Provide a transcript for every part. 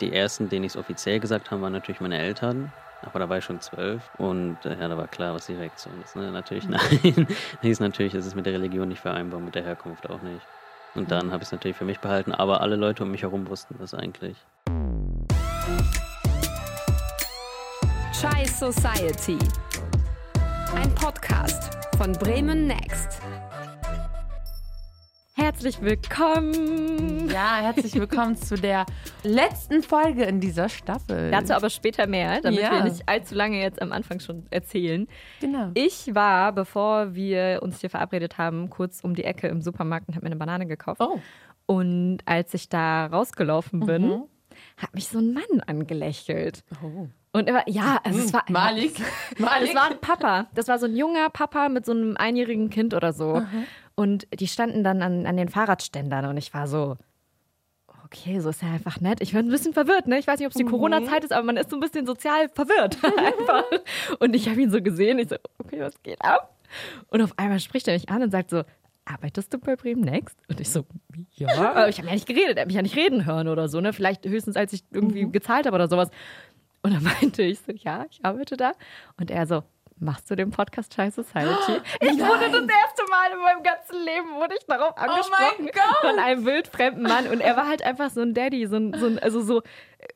Die ersten, denen ich es offiziell gesagt habe, waren natürlich meine Eltern. Aber da war ich schon zwölf und äh, ja, da war klar, was die Reaktion ist. Ne? Natürlich Mhm. nein. Hieß natürlich, es ist mit der Religion nicht vereinbar, mit der Herkunft auch nicht. Und Mhm. dann habe ich es natürlich für mich behalten, aber alle Leute um mich herum wussten das eigentlich. Chai Society. Ein Podcast von Bremen Next. Herzlich willkommen. Ja, herzlich willkommen zu der letzten Folge in dieser Staffel. Dazu aber später mehr, damit Ja. wir nicht allzu lange jetzt am Anfang schon erzählen. Genau. Ich war, bevor wir uns hier verabredet haben, kurz um die Ecke im Supermarkt und habe mir eine Banane gekauft. Oh. Und als ich da rausgelaufen bin, Mhm. hat mich so ein Mann angelächelt. Oh. Und er war, ja, also es war Malik. Das war ein Papa. Das war so ein junger Papa mit so einem einjährigen Kind oder so. Und die standen dann an, an den Fahrradständern und ich war so, okay, so ist er einfach nett. Ich war ein bisschen verwirrt, ne? Ich weiß nicht, ob es die Corona-Zeit ist, aber man ist so ein bisschen sozial verwirrt. einfach. Und ich habe ihn so gesehen. Ich so, okay, was geht ab? Und auf einmal spricht er mich an und sagt so, arbeitest du bei Bremen Next? Und ich so, ja. Aber ich habe ja nicht geredet, er hat mich ja nicht reden hören oder so, ne? Vielleicht höchstens, als ich irgendwie gezahlt habe oder sowas. Und dann meinte ich so, ja, ich arbeite da. Und er so, machst du den Podcast Chai Society? Ich wurde das erste Mal in meinem ganzen Leben, wurde ich darauf angesprochen Gott. von einem wildfremden Mann. Und er war halt einfach so ein Daddy, so ein, so ein also so,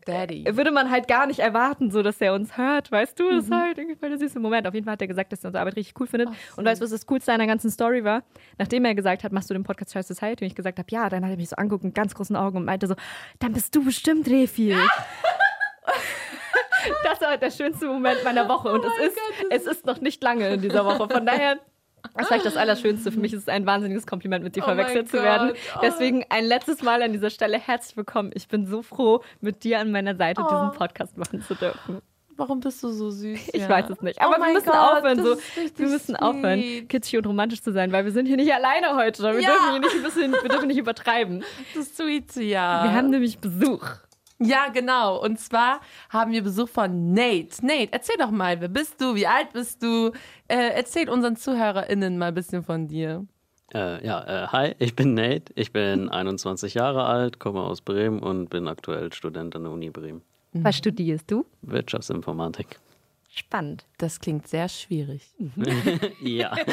Daddy. würde man halt gar nicht erwarten, so dass er uns hört, weißt du? Das ist halt irgendwie voll der süße Moment. Auf jeden Fall hat er gesagt, dass er unsere Arbeit richtig cool findet. und weißt du, was das Coolste an der ganzen Story war? Nachdem er gesagt hat, machst du den Podcast Chai Society? Und ich gesagt habe, ja, dann hat er mich so angeguckt mit ganz großen Augen und meinte so, dann bist du bestimmt Refi. Das war der schönste Moment meiner Woche. Und es, ist, es ist noch nicht lange in dieser Woche. Von daher, das ist vielleicht das Allerschönste. Für mich ist es ein wahnsinniges Kompliment, mit dir Oh verwechselt zu Gott. werden. Oh. Deswegen ein letztes Mal an dieser Stelle herzlich willkommen. Ich bin so froh, mit dir an meiner Seite Oh. diesen Podcast machen zu dürfen. Warum bist du so süß? Ich ja? weiß es nicht. Oh Aber wir mein müssen Gott, aufhören, so. Wir müssen aufhören, sweet. kitschig und romantisch zu sein, weil wir sind hier nicht alleine heute. Wir Ja. dürfen hier nicht ein bisschen, wir dürfen nicht übertreiben. Das ist sweet, ja. Wir haben nämlich Besuch. Ja, genau. Und zwar haben wir Besuch von Nate. Nate, erzähl doch mal, wer bist du? Wie alt bist du? Äh, erzähl unseren ZuhörerInnen mal ein bisschen von dir. Äh, ja, äh, hi, ich bin Nate, ich bin 21 Jahre alt, komme aus Bremen und bin aktuell Student an der Uni Bremen. Was studierst du? Wirtschaftsinformatik. Spannend. Das klingt sehr schwierig. Ja.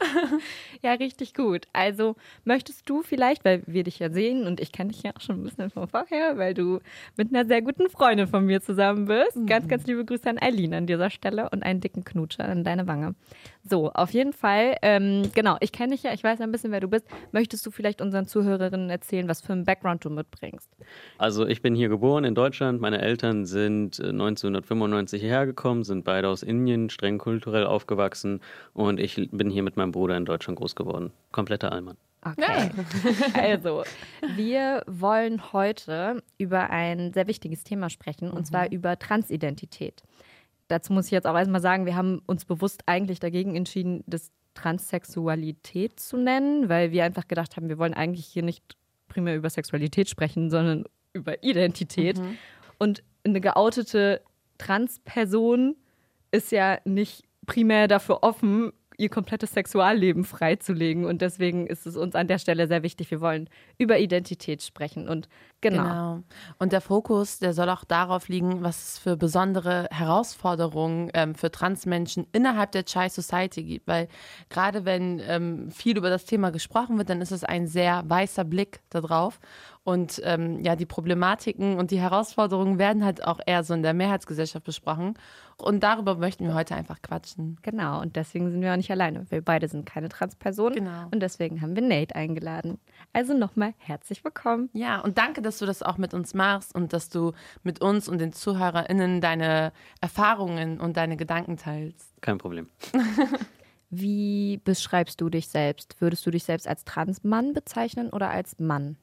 Ja, richtig gut. Also möchtest du vielleicht, weil wir dich ja sehen und ich kenne dich ja auch schon ein bisschen von vorher, weil du mit einer sehr guten Freundin von mir zusammen bist. Ganz, ganz liebe Grüße an Eileen an dieser Stelle und einen dicken Knutscher an deine Wange. So, auf jeden Fall, ähm, genau, ich kenne dich ja, ich weiß ein bisschen, wer du bist. Möchtest du vielleicht unseren Zuhörerinnen erzählen, was für einen Background du mitbringst? Also ich bin hier geboren in Deutschland. Meine Eltern sind äh, 1995 hierher gekommen, sind beide aus Indien, streng kulturell aufgewachsen und ich bin hier mit meinem Bruder in Deutschland groß geworden. Kompletter Allmann. Okay. Also, wir wollen heute über ein sehr wichtiges Thema sprechen, und zwar über Transidentität. Dazu muss ich jetzt auch erstmal sagen, wir haben uns bewusst eigentlich dagegen entschieden, das Transsexualität zu nennen, weil wir einfach gedacht haben, wir wollen eigentlich hier nicht primär über Sexualität sprechen, sondern über Identität. Und eine geoutete Transperson ist ja nicht primär dafür offen, ihr komplettes Sexualleben freizulegen. Und deswegen ist es uns an der Stelle sehr wichtig. Wir wollen über Identität sprechen. Und genau. Genau. Und der Fokus, der soll auch darauf liegen, was es für besondere Herausforderungen ähm, für Transmenschen innerhalb der Chai Society gibt. Weil gerade wenn ähm, viel über das Thema gesprochen wird, dann ist es ein sehr weißer Blick darauf. Und ähm, ja, die Problematiken und die Herausforderungen werden halt auch eher so in der Mehrheitsgesellschaft besprochen. Und darüber möchten wir heute einfach quatschen. Genau. Und deswegen sind wir auch nicht alleine. Wir beide sind keine Transpersonen. Genau. Und deswegen haben wir Nate eingeladen. Also nochmal herzlich willkommen. Ja, und danke, dass du das auch mit uns machst und dass du mit uns und den ZuhörerInnen deine Erfahrungen und deine Gedanken teilst. Kein Problem. Wie beschreibst du dich selbst? Würdest du dich selbst als Transmann bezeichnen oder als Mann?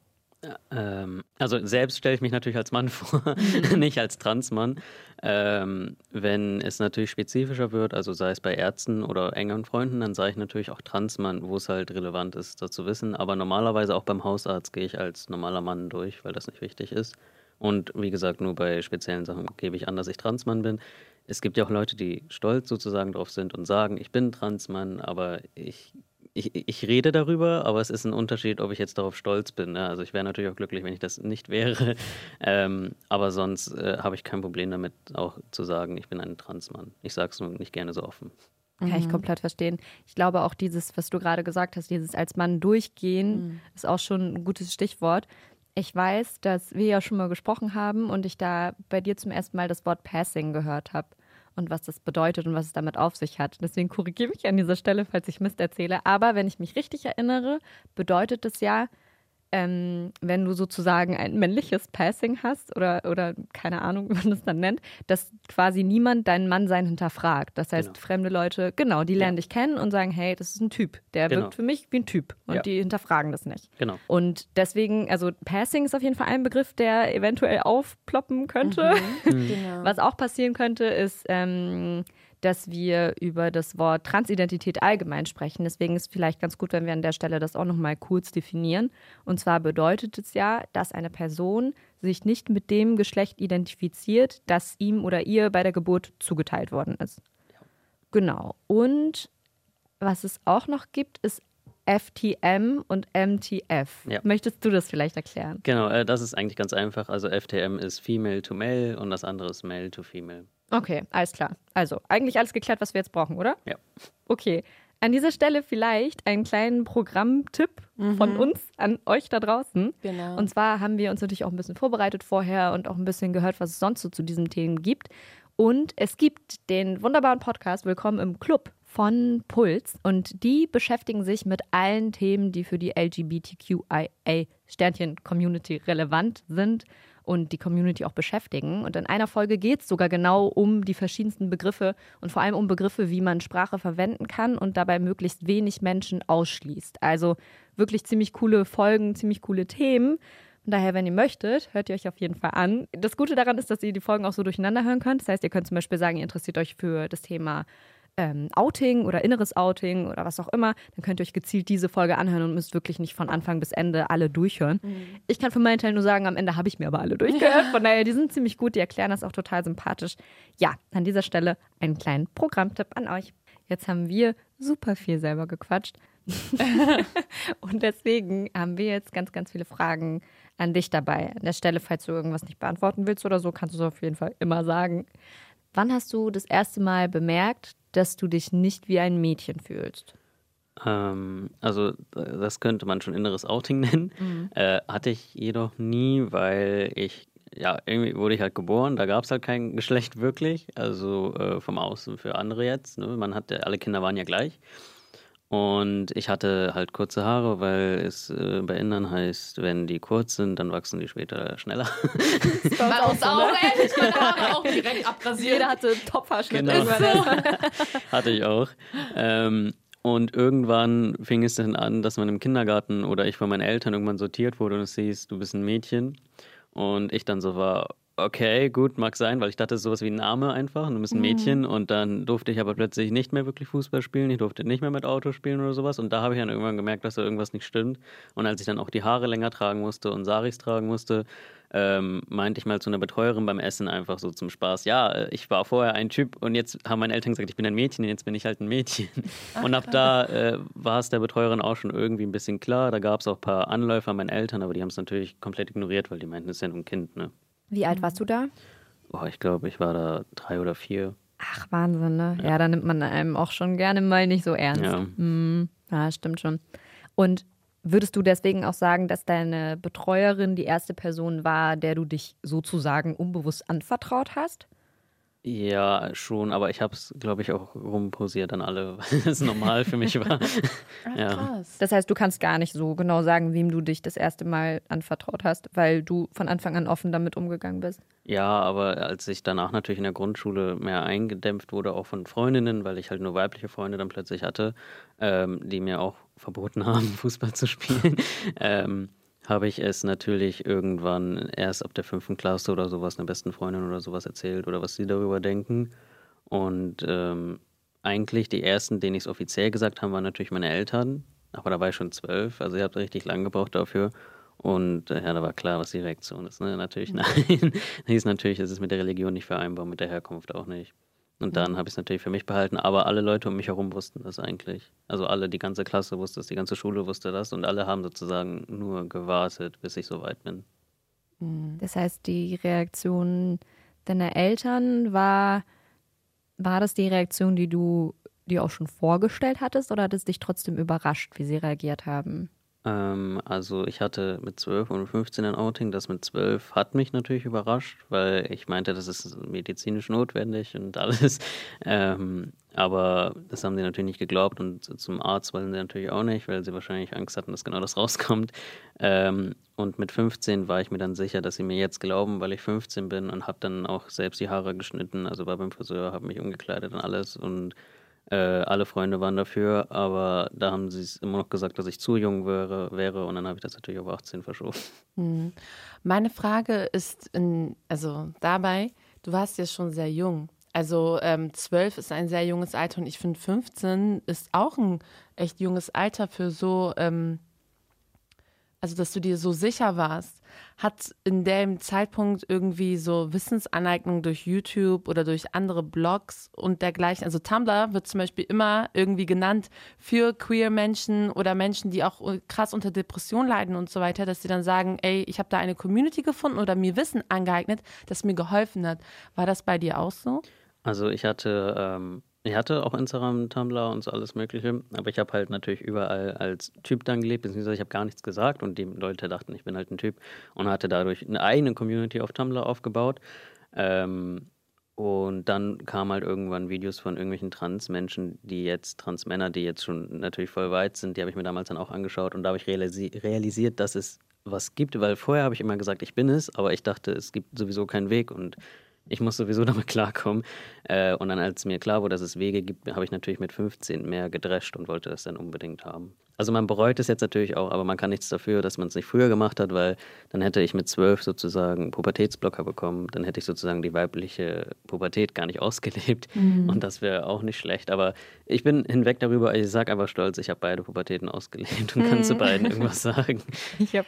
Ähm, also selbst stelle ich mich natürlich als Mann vor, nicht als Transmann. Ähm, wenn es natürlich spezifischer wird, also sei es bei Ärzten oder engeren Freunden, dann sage ich natürlich auch Transmann, wo es halt relevant ist, das zu wissen. Aber normalerweise auch beim Hausarzt gehe ich als normaler Mann durch, weil das nicht wichtig ist. Und wie gesagt, nur bei speziellen Sachen gebe ich an, dass ich Transmann bin. Es gibt ja auch Leute, die stolz sozusagen drauf sind und sagen, ich bin Transmann, aber ich ich, ich rede darüber, aber es ist ein Unterschied, ob ich jetzt darauf stolz bin. Ne? Also ich wäre natürlich auch glücklich, wenn ich das nicht wäre. Ähm, aber sonst äh, habe ich kein Problem damit, auch zu sagen, ich bin ein Transmann. Ich sage es nur nicht gerne so offen. Kann ich komplett verstehen. Ich glaube auch dieses, was du gerade gesagt hast, dieses als Mann durchgehen, Mhm. ist auch schon ein gutes Stichwort. Ich weiß, dass wir ja schon mal gesprochen haben und ich da bei dir zum ersten Mal das Wort Passing gehört habe und was das bedeutet und was es damit auf sich hat. Deswegen korrigiere mich an dieser Stelle, falls ich Mist erzähle. Aber wenn ich mich richtig erinnere, bedeutet es ja, ähm, wenn du sozusagen ein männliches Passing hast oder, oder keine Ahnung, wie man das dann nennt, dass quasi niemand deinen Mannsein hinterfragt. Das heißt, Genau. fremde Leute, genau, die lernen dich kennen und sagen, hey, das ist ein Typ. Der Genau. wirkt für mich wie ein Typ. Und Ja. die hinterfragen das nicht. Genau. Und deswegen, also Passing ist auf jeden Fall ein Begriff, der eventuell aufploppen könnte. Genau. Was auch passieren könnte, ist, ähm, dass wir über das Wort Transidentität allgemein sprechen. Deswegen ist vielleicht ganz gut, wenn wir an der Stelle das auch nochmal kurz definieren. Und zwar bedeutet es ja, dass eine Person sich nicht mit dem Geschlecht identifiziert, das ihm oder ihr bei der Geburt zugeteilt worden ist. Genau. Und was es auch noch gibt, ist FTM und MTF. Ja. Möchtest du das vielleicht erklären? Genau, äh, das ist eigentlich ganz einfach. Also FTM ist Female to Male und das andere ist Male to Female. Okay, alles klar. Also, eigentlich alles geklärt, was wir jetzt brauchen, oder? Ja. Okay. An dieser Stelle vielleicht einen kleinen Programmtipp von uns an euch da draußen. Genau. Und zwar haben wir uns natürlich auch ein bisschen vorbereitet vorher und auch ein bisschen gehört, was es sonst so zu diesen Themen gibt. Und es gibt den wunderbaren Podcast Willkommen im Club von Puls und die beschäftigen sich mit allen Themen, die für die LGBTQIA-Sternchen-Community relevant sind und die Community auch beschäftigen. Und in einer Folge geht es sogar genau um die verschiedensten Begriffe und vor allem um Begriffe, wie man Sprache verwenden kann und dabei möglichst wenig Menschen ausschließt. Also wirklich ziemlich coole Folgen, ziemlich coole Themen. Daher, wenn ihr möchtet, hört ihr euch auf jeden Fall an. Das Gute daran ist, dass ihr die Folgen auch so durcheinander hören könnt. Das heißt, ihr könnt zum Beispiel sagen, ihr interessiert euch für das Thema ähm, Outing oder inneres Outing oder was auch immer. Dann könnt ihr euch gezielt diese Folge anhören und müsst wirklich nicht von Anfang bis Ende alle durchhören. Ich kann für meinen Teil nur sagen, am Ende habe ich mir aber alle durchgehört. Von daher, die sind ziemlich gut, die erklären das auch total sympathisch. Ja, an dieser Stelle einen kleinen Programmtipp an euch. Jetzt haben wir super viel selber gequatscht. Und deswegen haben wir jetzt ganz, ganz viele Fragen an dich dabei. An der Stelle, falls du irgendwas nicht beantworten willst oder so, kannst du es auf jeden Fall immer sagen. Wann hast du das erste Mal bemerkt, dass du dich nicht wie ein Mädchen fühlst? Ähm, also das könnte man schon inneres Outing nennen. Mhm. Äh, hatte ich jedoch nie, weil ich, ja, irgendwie wurde ich halt geboren, da gab es halt kein Geschlecht wirklich, also äh, vom Außen für andere jetzt. Ne? Man hatte, alle Kinder waren ja gleich. Und ich hatte halt kurze Haare, weil es äh, bei Indern heißt, wenn die kurz sind, dann wachsen die später schneller. Bei uns auch, ehrlich, meine Haare auch direkt abrasiert. Jeder hatte Topfhaarschnitt. Genau. irgendwann. Hatte ich auch. Ähm, und irgendwann fing es dann an, dass man im Kindergarten oder ich von meinen Eltern irgendwann sortiert wurde und es hieß, du bist ein Mädchen. Und ich dann so war, okay, gut, mag sein, weil ich dachte, es ist sowas wie ein Name einfach, du bist ein Mädchen. Und dann durfte ich aber plötzlich nicht mehr wirklich Fußball spielen, ich durfte nicht mehr mit Auto spielen oder sowas. Und da habe ich dann irgendwann gemerkt, dass da irgendwas nicht stimmt. Und als ich dann auch die Haare länger tragen musste und Saris tragen musste, ähm, meinte ich mal zu einer Betreuerin beim Essen einfach so zum Spaß, ja, ich war vorher ein Typ und jetzt haben meine Eltern gesagt, ich bin ein Mädchen und jetzt bin ich halt ein Mädchen. und ab da äh, war es der Betreuerin auch schon irgendwie ein bisschen klar. Da gab es auch ein paar Anläufe an meinen Eltern, aber die haben es natürlich komplett ignoriert, weil die meinten, es ist ja nur ein Kind. Ne? Wie alt warst du da? Oh, ich glaube, ich war da drei oder vier. Ach, Wahnsinn, ne? Ja, da nimmt man einem auch schon gerne mal nicht so ernst. Ja. Mm, ja, stimmt schon. Und würdest du deswegen auch sagen, dass deine Betreuerin die erste Person war, der du dich sozusagen unbewusst anvertraut hast? Ja, schon, aber ich habe es, glaube ich, auch rumposiert an alle, weil es normal für mich war. Ach, Ja. krass. Das heißt, du kannst gar nicht so genau sagen, wem du dich das erste Mal anvertraut hast, weil du von Anfang an offen damit umgegangen bist. Ja, aber als ich danach natürlich in der Grundschule mehr eingedämpft wurde, auch von Freundinnen, weil ich halt nur weibliche Freunde dann plötzlich hatte, ähm, die mir auch verboten haben, Fußball zu spielen, ähm, habe ich es natürlich irgendwann erst ab der fünften Klasse oder sowas einer besten Freundin oder sowas erzählt oder was sie darüber denken. Und ähm, eigentlich die ersten, denen ich es offiziell gesagt habe, waren natürlich meine Eltern. Aber da war ich schon zwölf, also ich habe richtig lange gebraucht dafür. Und äh, ja, da war klar, was die Reaktion ist. Ne? Natürlich nein. hieß natürlich, es ist mit der Religion nicht vereinbar, mit der Herkunft auch nicht. Und dann habe ich es natürlich für mich behalten, aber alle Leute um mich herum wussten das eigentlich. Also alle, die ganze Klasse wusste es, die ganze Schule wusste das und alle haben sozusagen nur gewartet, bis ich so weit bin. Mhm. Das heißt, die Reaktion deiner Eltern war, war das die Reaktion, die du dir auch schon vorgestellt hattest oder hat es dich trotzdem überrascht, wie sie reagiert haben? Ähm, also ich hatte mit 12 und 15 ein Outing. Das mit 12 hat mich natürlich überrascht, weil ich meinte, das ist medizinisch notwendig und alles. Ähm, aber das haben sie natürlich nicht geglaubt und zum Arzt wollen sie natürlich auch nicht, weil sie wahrscheinlich Angst hatten, dass genau das rauskommt. Ähm, und mit 15 war ich mir dann sicher, dass sie mir jetzt glauben, weil ich 15 bin und habe dann auch selbst die Haare geschnitten, also war beim Friseur, habe mich umgekleidet und alles und äh, alle Freunde waren dafür, aber da haben sie es immer noch gesagt, dass ich zu jung wäre, wäre und dann habe ich das natürlich auf 18 verschoben. Hm. Meine Frage ist, in, also dabei, du warst ja schon sehr jung. Also ähm, 12 ist ein sehr junges Alter und ich finde 15 ist auch ein echt junges Alter für so, ähm, also dass du dir so sicher warst hat in dem Zeitpunkt irgendwie so Wissensaneignung durch YouTube oder durch andere Blogs und dergleichen. Also Tumblr wird zum Beispiel immer irgendwie genannt für queer Menschen oder Menschen, die auch krass unter Depression leiden und so weiter, dass sie dann sagen, ey, ich habe da eine Community gefunden oder mir Wissen angeeignet, das mir geholfen hat. War das bei dir auch so? Also ich hatte ähm, ich hatte auch Instagram, Tumblr und so alles Mögliche, aber ich habe halt natürlich überall als Typ dann gelebt, beziehungsweise ich habe gar nichts gesagt und die Leute dachten, ich bin halt ein Typ und hatte dadurch eine eigene Community auf Tumblr aufgebaut. Ähm, und dann kamen halt irgendwann Videos von irgendwelchen Transmenschen, die jetzt, Transmänner, die jetzt schon natürlich voll weit sind, die habe ich mir damals dann auch angeschaut und da habe ich realisi realisiert, dass es was gibt, weil vorher habe ich immer gesagt, ich bin es, aber ich dachte, es gibt sowieso keinen Weg und ich muss sowieso damit klarkommen. Äh, und dann, als mir klar wurde, dass es Wege gibt, habe ich natürlich mit 15 mehr gedrescht und wollte das dann unbedingt haben. Also man bereut es jetzt natürlich auch, aber man kann nichts dafür, dass man es nicht früher gemacht hat, weil dann hätte ich mit 12 sozusagen Pubertätsblocker bekommen. Dann hätte ich sozusagen die weibliche Pubertät gar nicht ausgelebt. Mhm. Und das wäre auch nicht schlecht. Aber ich bin hinweg darüber, ich sage einfach stolz, ich habe beide Pubertäten ausgelebt und mhm. kann zu mhm. beiden irgendwas sagen. Ich hab,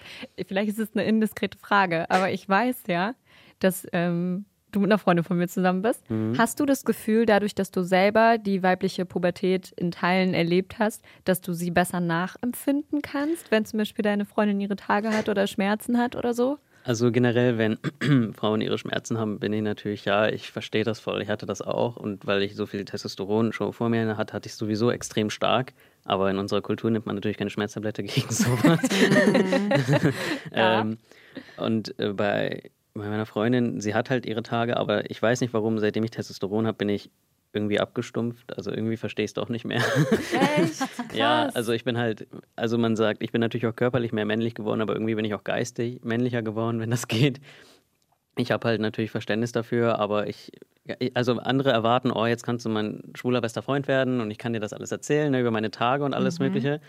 vielleicht ist es eine indiskrete Frage, aber ich weiß ja, dass ähm, du mit einer Freundin von mir zusammen bist. Mhm. Hast du das Gefühl, dadurch, dass du selber die weibliche Pubertät in Teilen erlebt hast, dass du sie besser nachempfinden kannst, wenn zum Beispiel deine Freundin ihre Tage hat oder Schmerzen hat oder so? Also generell, wenn Frauen ihre Schmerzen haben, bin ich natürlich, ja, ich verstehe das voll. Ich hatte das auch und weil ich so viel Testosteron schon vor mir hatte, hatte ich sowieso extrem stark. Aber in unserer Kultur nimmt man natürlich keine Schmerztablette gegen sowas. ja. ähm, und äh, bei bei meiner Freundin, sie hat halt ihre Tage, aber ich weiß nicht warum, seitdem ich Testosteron habe, bin ich irgendwie abgestumpft. Also irgendwie verstehe ich es doch nicht mehr. Echt? Krass. ja, also ich bin halt, also man sagt, ich bin natürlich auch körperlich mehr männlich geworden, aber irgendwie bin ich auch geistig männlicher geworden, wenn das geht. Ich habe halt natürlich Verständnis dafür, aber ich, also andere erwarten, oh, jetzt kannst du mein schwuler bester Freund werden und ich kann dir das alles erzählen ne, über meine Tage und alles mhm. Mögliche.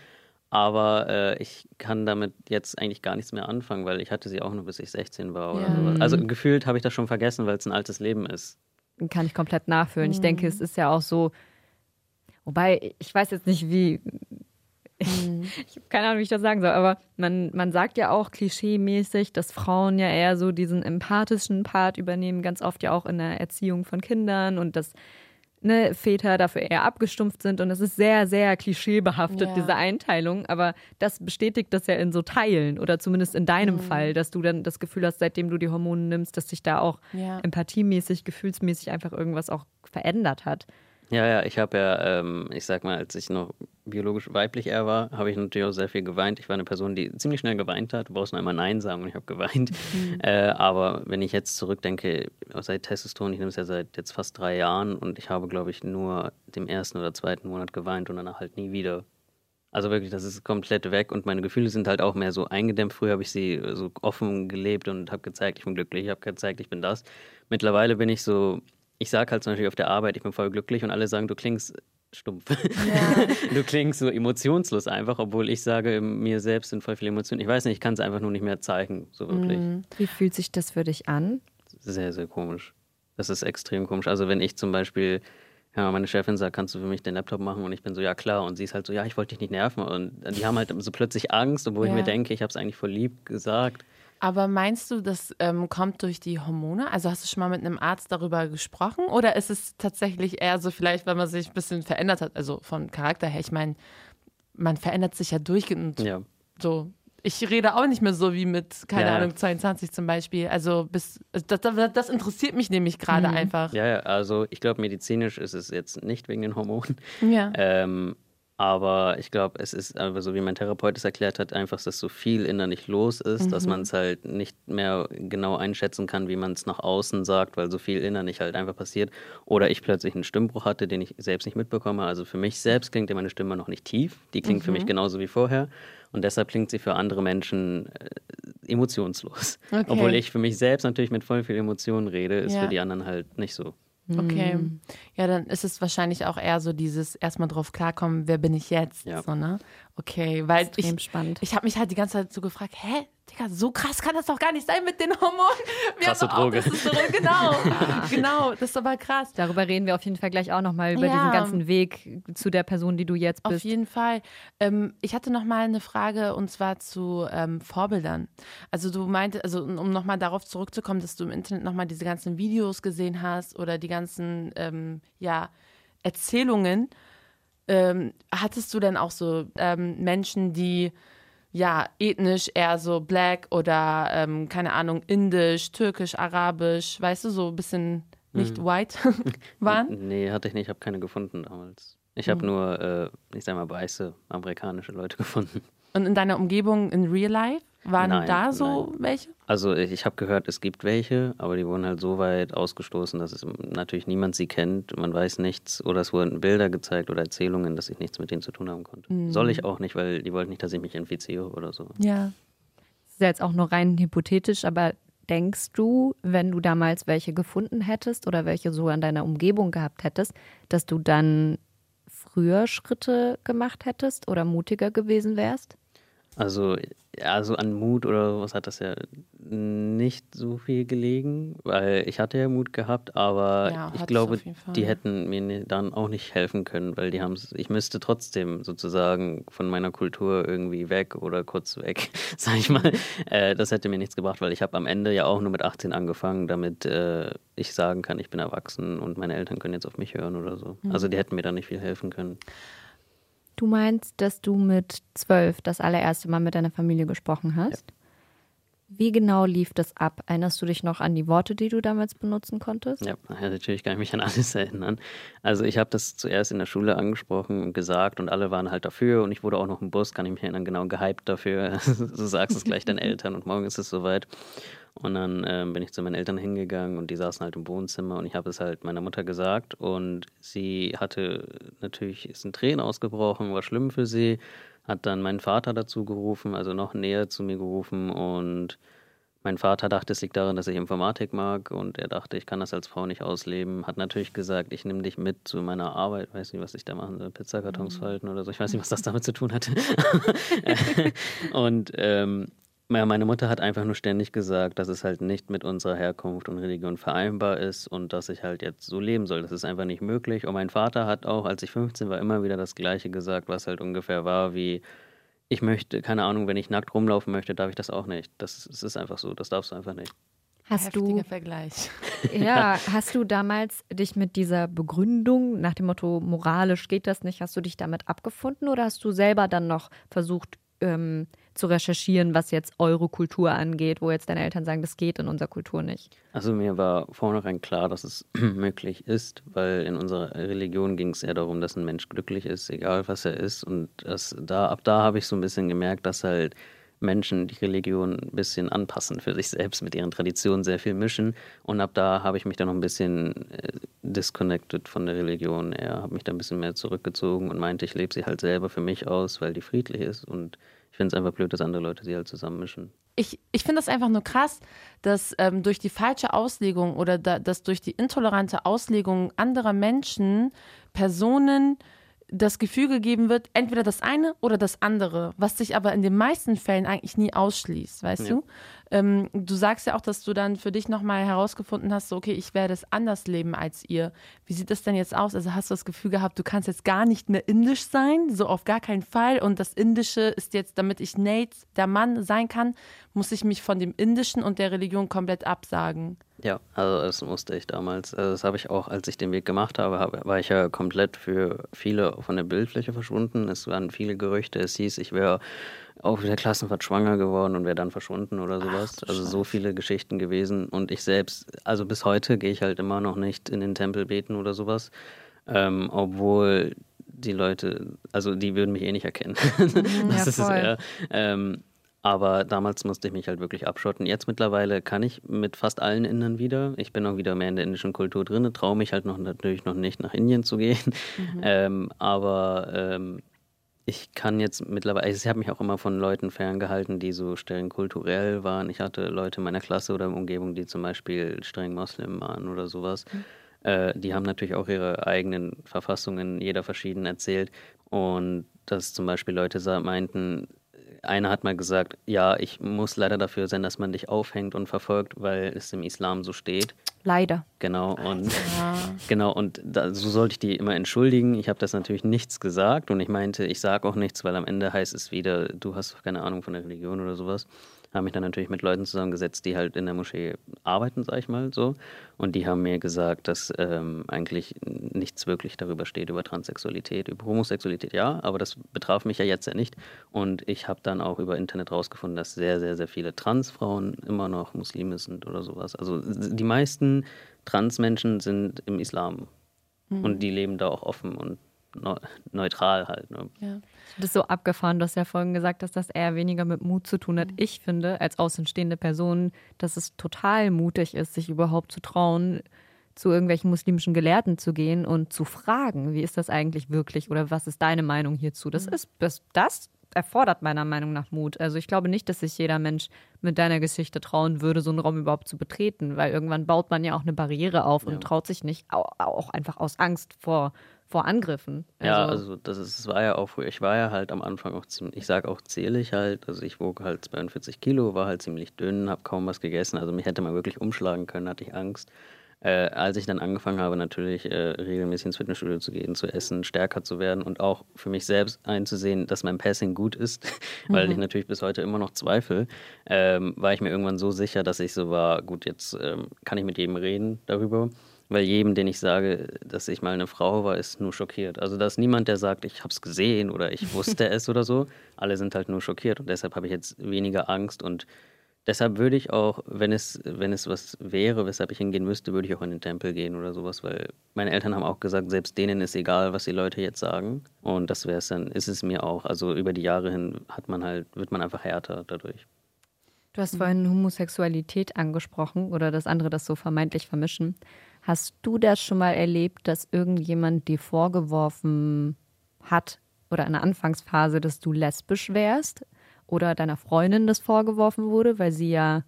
Aber äh, ich kann damit jetzt eigentlich gar nichts mehr anfangen, weil ich hatte sie auch nur bis ich 16 war oder ja. so. Also gefühlt habe ich das schon vergessen, weil es ein altes Leben ist. Kann ich komplett nachfühlen. Mhm. Ich denke, es ist ja auch so, wobei ich weiß jetzt nicht, wie. Mhm. ich habe keine Ahnung, wie ich das sagen soll, aber man, man sagt ja auch klischeemäßig, dass Frauen ja eher so diesen empathischen Part übernehmen, ganz oft ja auch in der Erziehung von Kindern und dass ne, Väter dafür eher abgestumpft sind. Und es ist sehr, sehr klischeebehaftet, ja. diese Einteilung. Aber das bestätigt das ja in so Teilen oder zumindest in deinem mhm. Fall, dass du dann das Gefühl hast, seitdem du die Hormone nimmst, dass sich da auch ja. empathiemäßig, gefühlsmäßig einfach irgendwas auch verändert hat. Ja, ja, ich habe ja, ähm, ich sag mal, als ich noch biologisch weiblich eher war, habe ich natürlich auch sehr viel geweint. Ich war eine Person, die ziemlich schnell geweint hat. Du brauchst nur einmal Nein sagen und ich habe geweint. Mhm. Äh, aber wenn ich jetzt zurückdenke, seit Testosteron, ich nehme es ja seit jetzt fast drei Jahren und ich habe, glaube ich, nur dem ersten oder zweiten Monat geweint und danach halt nie wieder. Also wirklich, das ist komplett weg und meine Gefühle sind halt auch mehr so eingedämpft. Früher habe ich sie so offen gelebt und habe gezeigt, ich bin glücklich, ich habe gezeigt, ich bin das. Mittlerweile bin ich so, ich sage halt zum Beispiel auf der Arbeit, ich bin voll glücklich und alle sagen, du klingst stumpf. Ja. Du klingst so emotionslos einfach, obwohl ich sage, mir selbst sind voll viele Emotionen. Ich weiß nicht, ich kann es einfach nur nicht mehr zeigen, so wirklich. Mhm. Wie fühlt sich das für dich an? Sehr, sehr komisch. Das ist extrem komisch. Also wenn ich zum Beispiel, ja, meine Chefin sagt, kannst du für mich den Laptop machen? Und ich bin so, ja klar. Und sie ist halt so, ja, ich wollte dich nicht nerven. Und die haben halt so plötzlich Angst, obwohl ja. ich mir denke, ich habe es eigentlich voll lieb gesagt. Aber meinst du, das ähm, kommt durch die Hormone? Also hast du schon mal mit einem Arzt darüber gesprochen? Oder ist es tatsächlich eher so vielleicht, weil man sich ein bisschen verändert hat? Also von Charakter her, ich meine, man verändert sich ja durchgehend. Ja. So, ich rede auch nicht mehr so wie mit, keine Ja. Ahnung, 22 zum Beispiel. Also bis, das, das, das interessiert mich nämlich gerade Mhm. einfach. Ja, ja, also ich glaube, medizinisch ist es jetzt nicht wegen den Hormonen. Ja. Ähm, aber ich glaube, es ist, aber so wie mein Therapeut es erklärt hat, einfach, dass so viel innerlich los ist, dass man es halt nicht mehr genau einschätzen kann, wie man es nach außen sagt, weil so viel innerlich halt einfach passiert. Oder ich plötzlich einen Stimmbruch hatte, den ich selbst nicht mitbekomme. Also für mich selbst klingt ja meine Stimme noch nicht tief. Die klingt für mich genauso wie vorher. Und deshalb klingt sie für andere Menschen äh, emotionslos. Okay. Obwohl ich für mich selbst natürlich mit voll viel Emotionen rede, ist Ja. für die anderen halt nicht so. Okay. Ja, dann ist es wahrscheinlich auch eher so dieses erstmal drauf klarkommen, wer bin ich jetzt? Ja. So, ne? Okay, weil Extrem ich, spannend. ich habe mich halt die ganze Zeit so gefragt, hä, Digga, so krass kann das doch gar nicht sein mit den Hormonen. Wir Krasse haben auch Droge. Testosteron, genau. genau, das ist aber krass. Darüber reden wir auf jeden Fall gleich auch nochmal über Ja. diesen ganzen Weg zu der Person, die du jetzt Auf bist. jeden Fall. Ähm, ich hatte noch mal eine Frage und zwar zu ähm, Vorbildern. Also du meintest, also um nochmal darauf zurückzukommen, dass du im Internet nochmal diese ganzen Videos gesehen hast oder die ganzen ähm, ja, Erzählungen. Ähm, hattest du denn auch so ähm, Menschen, die ja ethnisch eher so black oder ähm, keine Ahnung indisch, türkisch, arabisch, weißt du, so ein bisschen nicht white waren? Nee, hatte ich nicht. Ich habe keine gefunden damals. Ich habe nur, äh, ich sag mal, weiße amerikanische Leute gefunden. Und in deiner Umgebung in Real Life waren Nein, da so nein. welche? Also ich, habe gehört, es gibt welche, aber die wurden halt so weit ausgestoßen, dass es natürlich niemand sie kennt. Man weiß nichts oder es wurden Bilder gezeigt oder Erzählungen, dass ich nichts mit denen zu tun haben konnte. Mhm. Soll ich auch nicht, weil die wollten nicht, dass ich mich infiziere oder so. Ja. Das ist ja jetzt auch nur rein hypothetisch, aber denkst du, wenn du damals welche gefunden hättest oder welche so an deiner Umgebung gehabt hättest, dass du dann früher Schritte gemacht hättest oder mutiger gewesen wärst? Also, also an Mut oder was hat das ja nicht so viel gelegen, weil ich hatte ja Mut gehabt, aber Ja, ich glaube, die hätten mir ne- dann auch nicht helfen können, weil die haben ich müsste trotzdem sozusagen von meiner Kultur irgendwie weg oder kurz weg, sag ich mal. Äh, das hätte mir nichts gebracht, weil ich habe am Ende ja auch nur mit 18 angefangen, damit äh, ich sagen kann, ich bin erwachsen und meine Eltern können jetzt auf mich hören oder so. Mhm. Also die hätten mir da nicht viel helfen können. Du meinst, dass du mit zwölf das allererste Mal mit deiner Familie gesprochen hast? Wie genau lief das ab? Erinnerst du dich noch an die Worte, die du damals benutzen konntest? Ja, ja, natürlich kann ich mich an alles erinnern. Also ich habe das zuerst in der Schule angesprochen und gesagt und alle waren halt dafür und ich wurde auch noch im Bus, kann ich mich erinnern, genau gehypt dafür. du sagst es gleich deinen Eltern und morgen ist es soweit. Und dann ähm, bin ich zu meinen Eltern hingegangen und die saßen halt im Wohnzimmer und ich habe es halt meiner Mutter gesagt und sie hatte natürlich, ist in Tränen ausgebrochen, war schlimm für sie, hat dann meinen Vater dazu gerufen, also noch näher zu mir gerufen und mein Vater dachte, es liegt daran, dass ich Informatik mag und er dachte, ich kann das als Frau nicht ausleben. Hat natürlich gesagt, ich nehme dich mit zu meiner Arbeit. Weiß nicht, was ich da machen soll, Pizzakartons falten oder so. Ich weiß nicht, was das damit zu tun hatte. und ähm, ja, meine Mutter hat einfach nur ständig gesagt, dass es halt nicht mit unserer Herkunft und Religion vereinbar ist und dass ich halt jetzt so leben soll. Das ist einfach nicht möglich. Und mein Vater hat auch, als ich 15 war, immer wieder das Gleiche gesagt, was halt ungefähr war wie, ich möchte, keine Ahnung, wenn ich nackt rumlaufen möchte, darf ich das auch nicht. Das, das ist einfach so, das darfst du einfach nicht. Hast Heftiger du, Vergleich. ja, hast du damals dich mit dieser Begründung nach dem Motto, moralisch geht das nicht, hast du dich damit abgefunden oder hast du selber dann noch versucht ähm, zu recherchieren, was jetzt eure Kultur angeht, wo jetzt deine Eltern sagen, das geht in unserer Kultur nicht? Also mir war vornherein klar, dass es möglich ist, weil in unserer Religion ging es eher darum, dass ein Mensch glücklich ist, egal was er ist. Und das, da, ab da habe ich so ein bisschen gemerkt, dass halt Menschen die Religion ein bisschen anpassen für sich selbst, mit ihren Traditionen sehr viel mischen. Und ab da habe ich mich dann noch ein bisschen äh, disconnected von der Religion. Er hat mich da ein bisschen mehr zurückgezogen und meinte, ich lebe sie halt selber für mich aus, weil die friedlich ist. Und ich finde es einfach blöd, dass andere Leute sie halt zusammenmischen. Ich, ich finde das einfach nur krass, dass ähm, durch die falsche Auslegung oder da, dass durch die intolerante Auslegung anderer Menschen Personen das Gefühl gegeben wird, entweder das eine oder das andere, was sich aber in den meisten Fällen eigentlich nie ausschließt, weißt Ja. du? Ähm, du sagst ja auch, dass du dann für dich nochmal herausgefunden hast, so, okay, ich werde es anders leben als ihr. Wie sieht das denn jetzt aus? Also hast du das Gefühl gehabt, du kannst jetzt gar nicht mehr indisch sein, so auf gar keinen Fall. Und das Indische ist jetzt, damit ich Nate, der Mann, sein kann, muss ich mich von dem Indischen und der Religion komplett absagen. Ja, also das musste ich damals. Also das habe ich auch, als ich den Weg gemacht habe, war ich ja komplett für viele von der Bildfläche verschwunden. Es waren viele Gerüchte. Es hieß, ich wäre auch wieder Klassenfahrt schwanger geworden und wäre dann verschwunden oder sowas. Ach, also so viele Geschichten gewesen. Und ich selbst, also bis heute gehe ich halt immer noch nicht in den Tempel beten oder sowas. Ähm, obwohl die Leute, also die würden mich eh nicht erkennen. Mhm, das ja, ist eher. Ähm, aber damals musste ich mich halt wirklich abschotten. Jetzt mittlerweile kann ich mit fast allen Indern wieder. Ich bin auch wieder mehr in der indischen Kultur drin, traue mich halt noch natürlich noch nicht nach Indien zu gehen. Mhm. Ähm, aber ähm, ich kann jetzt mittlerweile, also ich habe mich auch immer von Leuten ferngehalten, die so streng kulturell waren. Ich hatte Leute in meiner Klasse oder in Umgebung, die zum Beispiel streng Moslem waren oder sowas. Mhm. Äh, die haben natürlich auch ihre eigenen Verfassungen, jeder verschieden erzählt. Und dass zum Beispiel Leute meinten, einer hat mal gesagt, ja, ich muss leider dafür sein, dass man dich aufhängt und verfolgt, weil es im Islam so steht. Leider. Genau, und ja. genau, und da, so sollte ich die immer entschuldigen. Ich habe das natürlich nichts gesagt und ich meinte, ich sage auch nichts, weil am Ende heißt es wieder, du hast keine Ahnung von der Religion oder sowas habe mich dann natürlich mit Leuten zusammengesetzt, die halt in der Moschee arbeiten, sag ich mal so. Und die haben mir gesagt, dass ähm, eigentlich nichts wirklich darüber steht über Transsexualität, über Homosexualität, ja, aber das betraf mich ja jetzt ja nicht. Und ich habe dann auch über Internet rausgefunden, dass sehr, sehr, sehr viele Transfrauen immer noch Muslime sind oder sowas. Also die meisten Transmenschen sind im Islam. Mhm. Und die leben da auch offen und neutral halt. Ne? Ja. Das ist so abgefahren, du hast ja vorhin gesagt, dass das eher weniger mit Mut zu tun hat. Mhm. Ich finde, als außenstehende Person, dass es total mutig ist, sich überhaupt zu trauen, zu irgendwelchen muslimischen Gelehrten zu gehen und zu fragen, wie ist das eigentlich wirklich oder was ist deine Meinung hierzu? Das mhm. ist das, das erfordert meiner Meinung nach Mut. Also ich glaube nicht, dass sich jeder Mensch mit deiner Geschichte trauen würde, so einen Raum überhaupt zu betreten, weil irgendwann baut man ja auch eine Barriere auf ja. und traut sich nicht, auch einfach aus Angst vor vor Angriffen. Also ja, also das, ist, das war ja auch früher, ich war ja halt am Anfang auch ziemlich, ich sage auch zählig halt, also ich wog halt 42 Kilo, war halt ziemlich dünn, habe kaum was gegessen, also mich hätte man wirklich umschlagen können, hatte ich Angst. Äh, als ich dann angefangen habe, natürlich äh, regelmäßig ins Fitnessstudio zu gehen, zu essen, stärker zu werden und auch für mich selbst einzusehen, dass mein Passing gut ist, weil mhm. ich natürlich bis heute immer noch zweifle, ähm, war ich mir irgendwann so sicher, dass ich so war, gut, jetzt ähm, kann ich mit jedem reden darüber. Weil jedem, den ich sage, dass ich mal eine Frau war, ist nur schockiert. Also da ist niemand, der sagt, ich habe es gesehen oder ich wusste es oder so. Alle sind halt nur schockiert und deshalb habe ich jetzt weniger Angst und deshalb würde ich auch, wenn es, wenn es was wäre, weshalb ich hingehen müsste, würde ich auch in den Tempel gehen oder sowas, weil meine Eltern haben auch gesagt, selbst denen ist egal, was die Leute jetzt sagen. Und das wäre es dann, ist es mir auch. Also über die Jahre hin hat man halt, wird man einfach härter dadurch. Du hast vorhin Homosexualität angesprochen oder das andere das so vermeintlich vermischen. Hast du das schon mal erlebt, dass irgendjemand dir vorgeworfen hat oder in der Anfangsphase, dass du lesbisch wärst oder deiner Freundin das vorgeworfen wurde, weil sie ja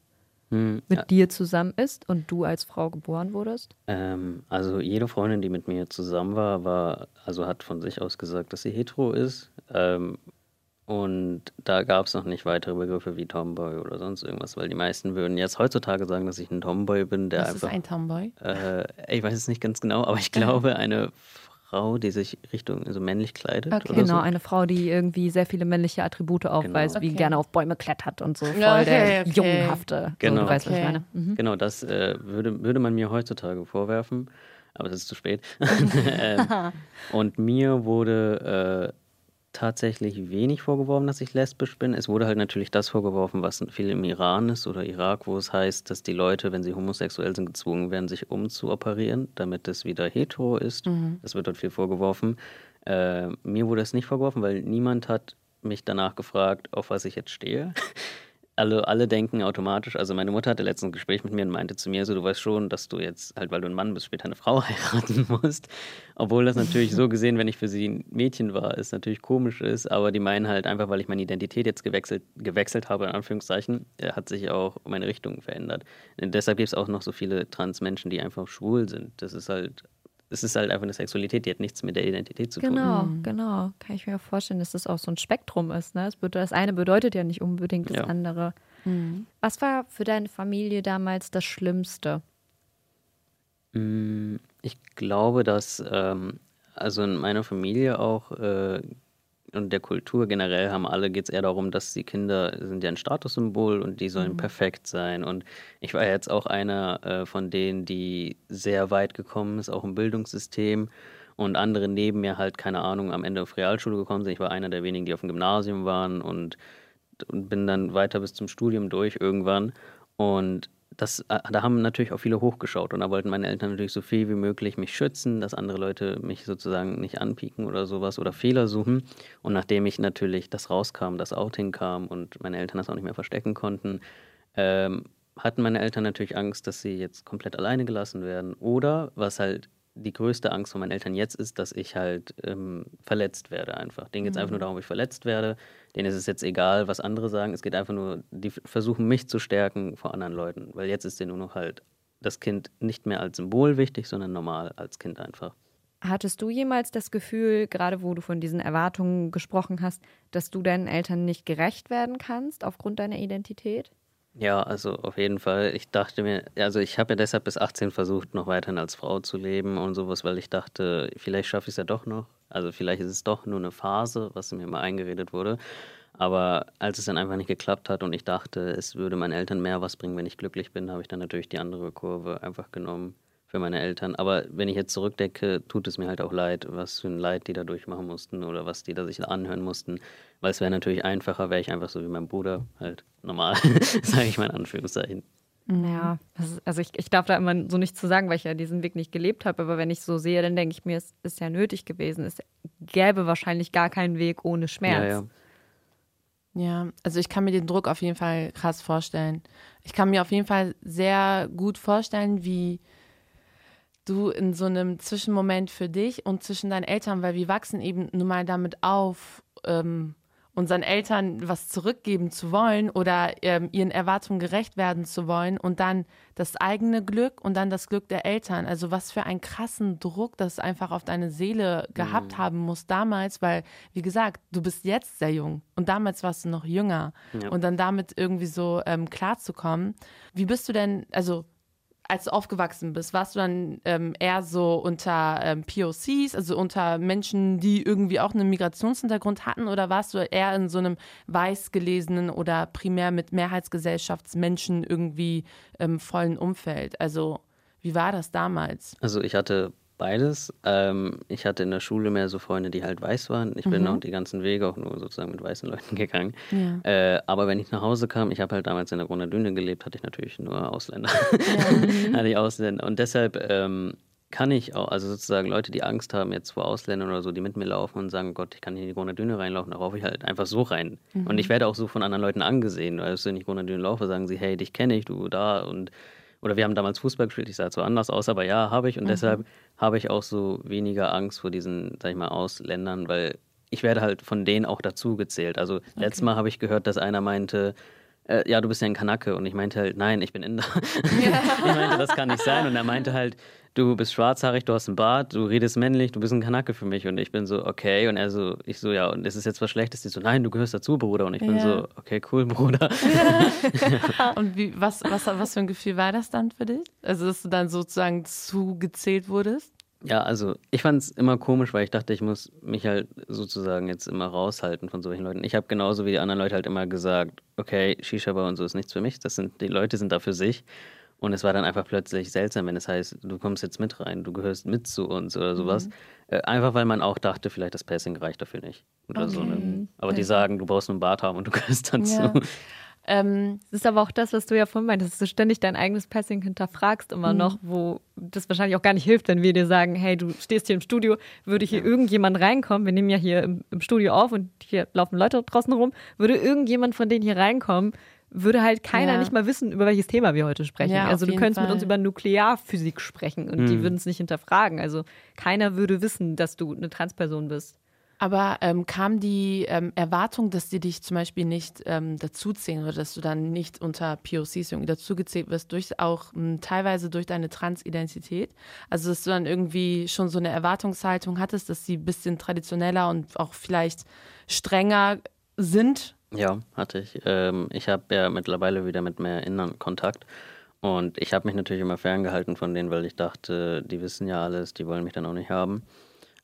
hm, mit ja. dir zusammen ist und du als Frau geboren wurdest? Ähm, also jede Freundin, die mit mir zusammen war, war, also hat von sich aus gesagt, dass sie hetero ist. Ähm, und da gab es noch nicht weitere Begriffe wie Tomboy oder sonst irgendwas, weil die meisten würden jetzt heutzutage sagen, dass ich ein Tomboy bin, der Was einfach. ist ein Tomboy? Äh, ich weiß es nicht ganz genau, aber ich glaube, eine Frau, die sich Richtung also männlich kleidet. Okay. genau, so. eine Frau, die irgendwie sehr viele männliche Attribute aufweist, genau. wie okay. gerne auf Bäume klettert und so. Voll okay, der jungenhafte. Genau, so, du weißt, was ich meine. Mhm. Genau, das äh, würde, würde man mir heutzutage vorwerfen, aber es ist zu spät. ähm, und mir wurde. Äh, tatsächlich wenig vorgeworfen, dass ich lesbisch bin. Es wurde halt natürlich das vorgeworfen, was viel im Iran ist oder Irak, wo es heißt, dass die Leute, wenn sie homosexuell sind, gezwungen werden, sich umzuoperieren, damit es wieder hetero ist. Mhm. Das wird dort viel vorgeworfen. Äh, mir wurde es nicht vorgeworfen, weil niemand hat mich danach gefragt, auf was ich jetzt stehe alle, alle denken automatisch, also meine Mutter hatte letztens ein Gespräch mit mir und meinte zu mir so, du weißt schon, dass du jetzt halt, weil du ein Mann bist, später eine Frau heiraten musst. Obwohl das natürlich so gesehen, wenn ich für sie ein Mädchen war, ist natürlich komisch ist, aber die meinen halt einfach, weil ich meine Identität jetzt gewechselt, gewechselt habe, in Anführungszeichen, äh, hat sich auch meine Richtung verändert. Und deshalb gibt es auch noch so viele Trans-Menschen, die einfach schwul sind. Das ist halt es ist halt einfach eine Sexualität, die hat nichts mit der Identität zu tun. Genau, mhm. genau. Kann ich mir vorstellen, dass das auch so ein Spektrum ist. Ne? Das eine bedeutet ja nicht unbedingt das ja. andere. Mhm. Was war für deine Familie damals das Schlimmste? Mm, ich glaube, dass ähm, also in meiner Familie auch äh, und der Kultur generell haben alle geht es eher darum, dass die Kinder sind ja ein Statussymbol und die sollen mhm. perfekt sein. Und ich war jetzt auch einer äh, von denen, die sehr weit gekommen ist, auch im Bildungssystem. Und andere neben mir halt, keine Ahnung, am Ende auf Realschule gekommen sind. Ich war einer der wenigen, die auf dem Gymnasium waren und, und bin dann weiter bis zum Studium durch irgendwann. Und das, äh, da haben natürlich auch viele hochgeschaut und da wollten meine Eltern natürlich so viel wie möglich mich schützen, dass andere Leute mich sozusagen nicht anpieken oder sowas oder Fehler suchen. Und nachdem ich natürlich das rauskam, das Outing kam und meine Eltern das auch nicht mehr verstecken konnten, ähm, hatten meine Eltern natürlich Angst, dass sie jetzt komplett alleine gelassen werden. Oder was halt die größte Angst von meinen Eltern jetzt ist, dass ich halt ähm, verletzt werde einfach. Denen geht es mhm. einfach nur darum, ob ich verletzt werde. Denen ist es jetzt egal, was andere sagen. Es geht einfach nur, die versuchen mich zu stärken vor anderen Leuten. Weil jetzt ist denen nur noch halt das Kind nicht mehr als Symbol wichtig, sondern normal als Kind einfach. Hattest du jemals das Gefühl, gerade wo du von diesen Erwartungen gesprochen hast, dass du deinen Eltern nicht gerecht werden kannst aufgrund deiner Identität? Ja, also auf jeden Fall. Ich dachte mir, also ich habe ja deshalb bis 18 versucht, noch weiterhin als Frau zu leben und sowas, weil ich dachte, vielleicht schaffe ich es ja doch noch. Also vielleicht ist es doch nur eine Phase, was mir mal eingeredet wurde. Aber als es dann einfach nicht geklappt hat und ich dachte, es würde meinen Eltern mehr was bringen, wenn ich glücklich bin, habe ich dann natürlich die andere Kurve einfach genommen für meine Eltern. Aber wenn ich jetzt zurückdecke, tut es mir halt auch leid, was für ein Leid die da durchmachen mussten oder was die da sich anhören mussten. Weil es wäre natürlich einfacher, wäre ich einfach so wie mein Bruder, halt normal, sage ich mal in Anführungszeichen. Ja, also ich, ich darf da immer so nichts zu sagen, weil ich ja diesen Weg nicht gelebt habe. Aber wenn ich so sehe, dann denke ich mir, es ist ja nötig gewesen. Es gäbe wahrscheinlich gar keinen Weg ohne Schmerz. Ja, ja. Ja, also ich kann mir den Druck auf jeden Fall krass vorstellen. Ich kann mir auf jeden Fall sehr gut vorstellen, wie du in so einem Zwischenmoment für dich und zwischen deinen Eltern, weil wir wachsen eben nun mal damit auf, ähm, unseren Eltern was zurückgeben zu wollen oder ähm, ihren Erwartungen gerecht werden zu wollen und dann das eigene Glück und dann das Glück der Eltern. Also was für einen krassen Druck das einfach auf deine Seele gehabt mhm. haben muss damals, weil, wie gesagt, du bist jetzt sehr jung und damals warst du noch jünger ja. und dann damit irgendwie so ähm, klarzukommen. Wie bist du denn, also als du aufgewachsen bist, warst du dann ähm, eher so unter ähm, POCs, also unter Menschen, die irgendwie auch einen Migrationshintergrund hatten, oder warst du eher in so einem weiß gelesenen oder primär mit Mehrheitsgesellschaftsmenschen irgendwie ähm, vollen Umfeld? Also wie war das damals? Also ich hatte beides. Ähm, ich hatte in der Schule mehr so Freunde, die halt weiß waren. Ich bin mhm. auch die ganzen Wege auch nur sozusagen mit weißen Leuten gegangen. Ja. Äh, aber wenn ich nach Hause kam, ich habe halt damals in der Grunde gelebt, hatte ich natürlich nur Ausländer. Ja. hatte ich Ausländer. Und deshalb ähm, kann ich auch, also sozusagen Leute, die Angst haben jetzt vor Ausländern oder so, die mit mir laufen und sagen, Gott, ich kann hier in die Grunde reinlaufen, da laufe ich halt einfach so rein. Mhm. Und ich werde auch so von anderen Leuten angesehen. Also wenn ich Grunde laufe, sagen sie, hey, dich kenne ich, du da und oder wir haben damals Fußball gespielt, ich sah zwar anders aus, aber ja, habe ich und mhm. deshalb habe ich auch so weniger Angst vor diesen, sag ich mal, Ausländern, weil ich werde halt von denen auch dazu gezählt. Also okay. letztes Mal habe ich gehört, dass einer meinte, äh, ja, du bist ja ein Kanake. Und ich meinte halt, nein, ich bin Inder. Ja. ich meinte, das kann nicht sein. Und er meinte halt, du bist schwarzhaarig, du hast einen Bart, du redest männlich, du bist ein Kanake für mich. Und ich bin so, okay. Und er so, ich so, ja, und ist es jetzt was Schlechtes? Die so, nein, du gehörst dazu, Bruder. Und ich bin ja. so, okay, cool, Bruder. Ja. und wie, was, was, was für ein Gefühl war das dann für dich? Also, dass du dann sozusagen zugezählt wurdest? Ja, also ich fand es immer komisch, weil ich dachte, ich muss mich halt sozusagen jetzt immer raushalten von solchen Leuten. Ich habe genauso wie die anderen Leute halt immer gesagt, okay, Shisha-Bar und so ist nichts für mich. Das sind, die Leute sind da für sich. Und es war dann einfach plötzlich seltsam, wenn es heißt, du kommst jetzt mit rein, du gehörst mit zu uns oder sowas. Mhm. Äh, einfach weil man auch dachte, vielleicht das Passing reicht dafür nicht. Oder okay. so. Ne? Aber okay. die sagen, du brauchst einen Bart haben und du gehörst dazu. Ja. Ähm, das ist aber auch das, was du ja vorhin meintest, dass du ständig dein eigenes Passing hinterfragst immer mhm. noch, wo das wahrscheinlich auch gar nicht hilft, wenn wir dir sagen, hey, du stehst hier im Studio, würde hier ja. irgendjemand reinkommen, wir nehmen ja hier im, im, Studio auf und hier laufen Leute draußen rum, würde irgendjemand von denen hier reinkommen, würde halt keiner ja. nicht mal wissen, über welches Thema wir heute sprechen. Ja, also du könntest Fall. mit uns über Nuklearphysik sprechen und mhm. die würden es nicht hinterfragen. Also keiner würde wissen, dass du eine Transperson bist. Aber ähm, kam die ähm, Erwartung, dass die dich zum Beispiel nicht ähm, dazuzählen oder dass du dann nicht unter POCs irgendwie dazugezählt wirst, durch auch ähm, teilweise durch deine Transidentität? Also dass du dann irgendwie schon so eine Erwartungshaltung hattest, dass sie ein bisschen traditioneller und auch vielleicht strenger sind Ja, hatte ich. Ähm, ich habe ja mittlerweile wieder mit mehr Innern Kontakt. Und ich habe mich natürlich immer ferngehalten von denen, weil ich dachte, die wissen ja alles, die wollen mich dann auch nicht haben.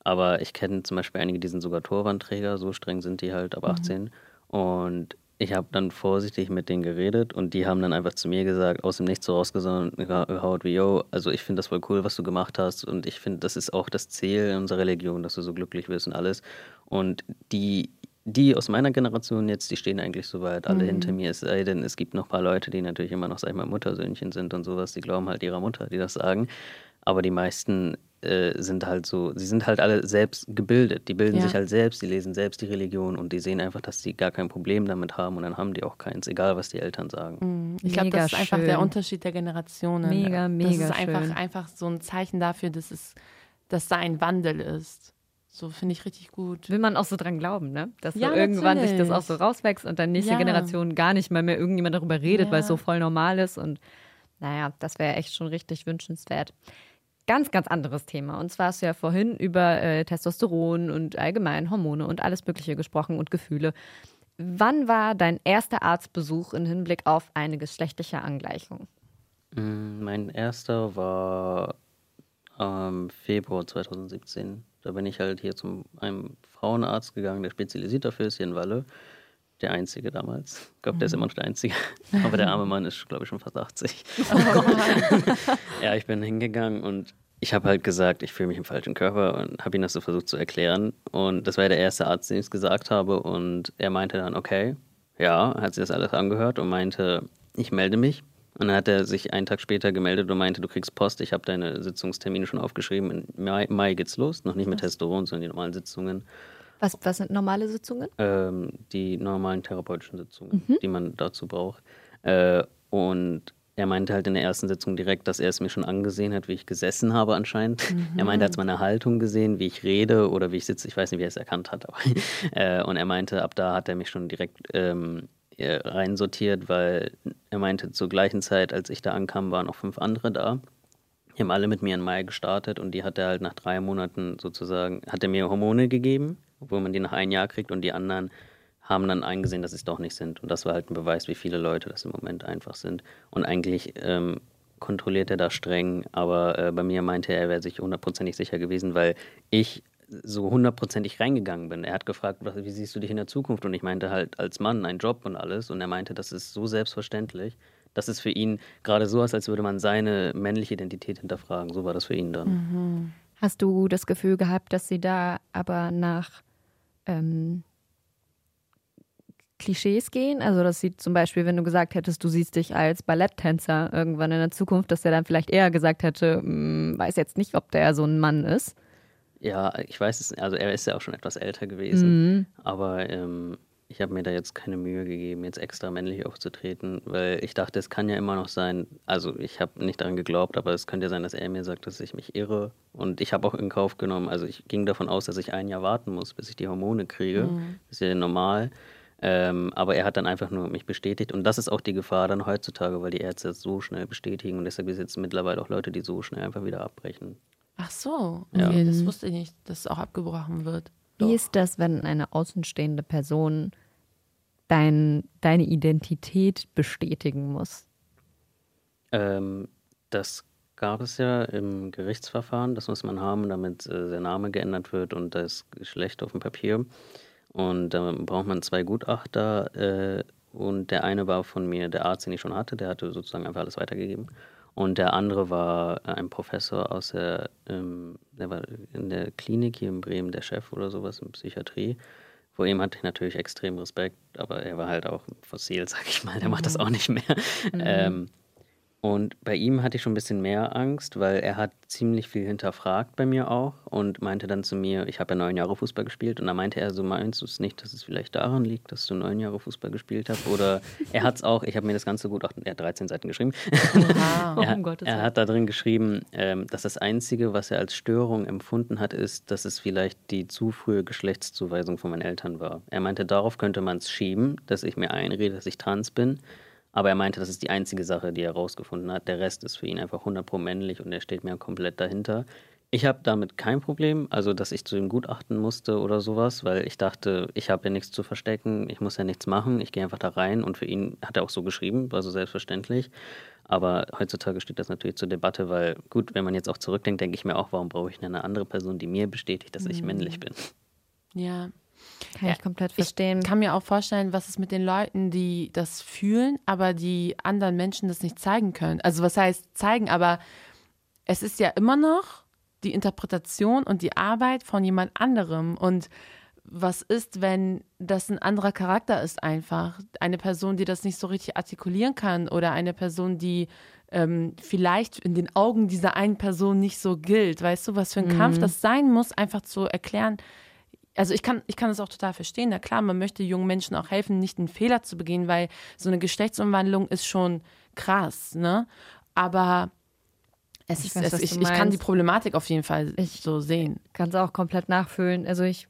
Aber ich kenne zum Beispiel einige, die sind sogar Torwandträger, so streng sind die halt ab 18. Mhm. Und ich habe dann vorsichtig mit denen geredet und die haben dann einfach zu mir gesagt, aus dem Nichts so rausgehaut wie, yo, also ich finde das voll cool, was du gemacht hast und ich finde, das ist auch das Ziel unserer Religion, dass du so glücklich wirst und alles. Und die, die aus meiner Generation jetzt, die stehen eigentlich soweit alle mhm. hinter mir, es sei denn, es gibt noch ein paar Leute, die natürlich immer noch, sag ich mal, Muttersöhnchen sind und sowas, die glauben halt ihrer Mutter, die das sagen. Aber die meisten äh, sind halt so, sie sind halt alle selbst gebildet. Die bilden ja. sich halt selbst, die lesen selbst die Religion und die sehen einfach, dass sie gar kein Problem damit haben und dann haben die auch keins, egal was die Eltern sagen. Mhm. Ich glaube, das ist schön. einfach der Unterschied der Generationen. Mega, mega. Das ist einfach, einfach so ein Zeichen dafür, dass es, dass da ein Wandel ist. So finde ich richtig gut. Will man auch so dran glauben, ne? Dass ja, so irgendwann natürlich. sich das auch so rauswächst und dann nächste ja. Generation gar nicht mal mehr irgendjemand darüber redet, ja. weil es so voll normal ist. Und naja, das wäre echt schon richtig wünschenswert ganz, ganz anderes Thema. Und zwar hast du ja vorhin über äh, Testosteron und allgemein Hormone und alles Mögliche gesprochen und Gefühle. Wann war dein erster Arztbesuch im Hinblick auf eine geschlechtliche Angleichung? Mm, mein erster war ähm, Februar 2017. Da bin ich halt hier zu einem Frauenarzt gegangen, der spezialisiert dafür ist hier in Walle. Der einzige damals. Ich glaube, der ist immer noch der einzige. Aber der arme Mann ist, glaube ich, schon fast 80. Oh ja, ich bin hingegangen und ich habe halt gesagt, ich fühle mich im falschen Körper und habe ihm das so versucht zu erklären. Und das war ja der erste Arzt, den ich es gesagt habe. Und er meinte dann, okay, ja, hat sich das alles angehört und meinte, ich melde mich. Und dann hat er sich einen Tag später gemeldet und meinte, du kriegst Post, ich habe deine Sitzungstermine schon aufgeschrieben. Im Mai, Mai geht's los, noch nicht mit Testosteron, sondern die normalen Sitzungen. Was, was sind normale Sitzungen? Ähm, die normalen therapeutischen Sitzungen, mhm. die man dazu braucht. Äh, und er meinte halt in der ersten Sitzung direkt, dass er es mir schon angesehen hat, wie ich gesessen habe anscheinend. Mhm. Er meinte, er hat meine Haltung gesehen, wie ich rede oder wie ich sitze. Ich weiß nicht, wie er es erkannt hat. Aber, äh, und er meinte, ab da hat er mich schon direkt ähm, äh, reinsortiert, weil er meinte, zur gleichen Zeit, als ich da ankam, waren noch fünf andere da. Die haben alle mit mir in Mai gestartet und die hat er halt nach drei Monaten sozusagen, hat er mir Hormone gegeben, obwohl man die nach einem Jahr kriegt und die anderen haben dann eingesehen, dass sie es doch nicht sind. Und das war halt ein Beweis, wie viele Leute das im Moment einfach sind. Und eigentlich ähm, kontrolliert er da streng, aber äh, bei mir meinte er, er wäre sich hundertprozentig sicher gewesen, weil ich so hundertprozentig reingegangen bin. Er hat gefragt, wie siehst du dich in der Zukunft? Und ich meinte halt als Mann einen Job und alles. Und er meinte, das ist so selbstverständlich. Das ist für ihn gerade so, als würde man seine männliche Identität hinterfragen. So war das für ihn dann. Mhm. Hast du das Gefühl gehabt, dass sie da aber nach ähm, Klischees gehen? Also, dass sie zum Beispiel, wenn du gesagt hättest, du siehst dich als Balletttänzer irgendwann in der Zukunft, dass der dann vielleicht eher gesagt hätte, hm, weiß jetzt nicht, ob der so ein Mann ist. Ja, ich weiß es, also er ist ja auch schon etwas älter gewesen, mhm. aber ähm, ich habe mir da jetzt keine Mühe gegeben, jetzt extra männlich aufzutreten, weil ich dachte, es kann ja immer noch sein, also ich habe nicht daran geglaubt, aber es könnte ja sein, dass er mir sagt, dass ich mich irre. Und ich habe auch in Kauf genommen, also ich ging davon aus, dass ich ein Jahr warten muss, bis ich die Hormone kriege. Mhm. Das ist ja normal. Ähm, aber er hat dann einfach nur mich bestätigt. Und das ist auch die Gefahr dann heutzutage, weil die Ärzte es so schnell bestätigen. Und deshalb gibt es jetzt mittlerweile auch Leute, die so schnell einfach wieder abbrechen. Ach so, okay, ja. das wusste ich nicht, dass es auch abgebrochen wird. Wie Doch. ist das, wenn eine außenstehende Person dein, deine Identität bestätigen muss? Ähm, das gab es ja im Gerichtsverfahren. Das muss man haben, damit äh, der Name geändert wird und das Geschlecht auf dem Papier. Und da braucht man zwei Gutachter. Äh, und der eine war von mir der Arzt, den ich schon hatte, der hatte sozusagen einfach alles weitergegeben. Und der andere war ein Professor aus der, ähm, der war in der Klinik hier in Bremen, der Chef oder sowas in Psychiatrie. Vor ihm hatte ich natürlich extrem Respekt, aber er war halt auch fossil, sag ich mal, der mhm. macht das mhm. auch nicht mehr. Mhm. Ähm, und bei ihm hatte ich schon ein bisschen mehr Angst, weil er hat ziemlich viel hinterfragt bei mir auch und meinte dann zu mir, ich habe ja neun Jahre Fußball gespielt und da meinte er so, meinst du es nicht, dass es vielleicht daran liegt, dass du neun Jahre Fußball gespielt hast? Oder er hat es auch, ich habe mir das Ganze gut, er hat 13 Seiten geschrieben. Wow. er, oh, er, hat da drin geschrieben, ähm, dass das Einzige, was er als Störung empfunden hat, ist, dass es vielleicht die zu frühe Geschlechtszuweisung von meinen Eltern war. Er meinte, darauf könnte man es schieben, dass ich mir einrede, dass ich trans bin. Aber er meinte, das ist die einzige Sache, die er herausgefunden hat. Der Rest ist für ihn einfach 100 pro männlich und er steht mir komplett dahinter. Ich habe damit kein Problem, also dass ich zu ihm gutachten musste oder sowas, weil ich dachte, ich habe ja nichts zu verstecken, ich muss ja nichts machen, ich gehe einfach da rein und für ihn hat er auch so geschrieben, war so selbstverständlich. Aber heutzutage steht das natürlich zur Debatte, weil gut, wenn man jetzt auch zurückdenkt, denke ich mir auch, warum brauche ich eine andere Person, die mir bestätigt, dass ich mhm. männlich bin. Ja. Kann ja, ich komplett verstehen. Ich kann mir auch vorstellen, was ist mit den Leuten, die das fühlen, aber die anderen Menschen das nicht zeigen können. Also was heißt zeigen, aber es ist ja immer noch die Interpretation und die Arbeit von jemand anderem. Und was ist, wenn das ein anderer Charakter ist einfach? Eine Person, die das nicht so richtig artikulieren kann oder eine Person, die ähm, vielleicht in den Augen dieser einen Person nicht so gilt. Weißt du, was für ein mhm. Kampf das sein muss, einfach zu erklären. Also ich kann, ich kann das auch total verstehen. Na klar, man möchte jungen Menschen auch helfen, nicht einen Fehler zu begehen, weil so eine Geschlechtsumwandlung ist schon krass, ne? Aber es ich, weiß, es, ich, ich, kann die Problematik auf jeden Fall ich so sehen. Kann es auch komplett nachfühlen. Also ich,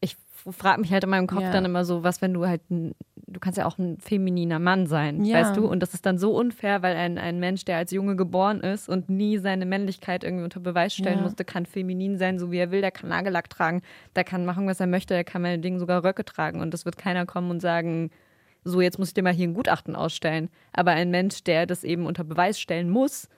ich frage mich halt in meinem Kopf ja. dann immer so, was, wenn du halt, ein, du kannst ja auch ein femininer Mann sein, ja. weißt du? Und das ist dann so unfair, weil ein, ein Mensch, der als Junge geboren ist und nie seine Männlichkeit irgendwie unter Beweis stellen ja. musste, kann feminin sein, so wie er will. Der kann Nagellack tragen, der kann machen, was er möchte, der kann meine Dinge sogar Röcke tragen. Und das wird keiner kommen und sagen, so, jetzt muss ich dir mal hier ein Gutachten ausstellen. Aber ein Mensch, der das eben unter Beweis stellen muss,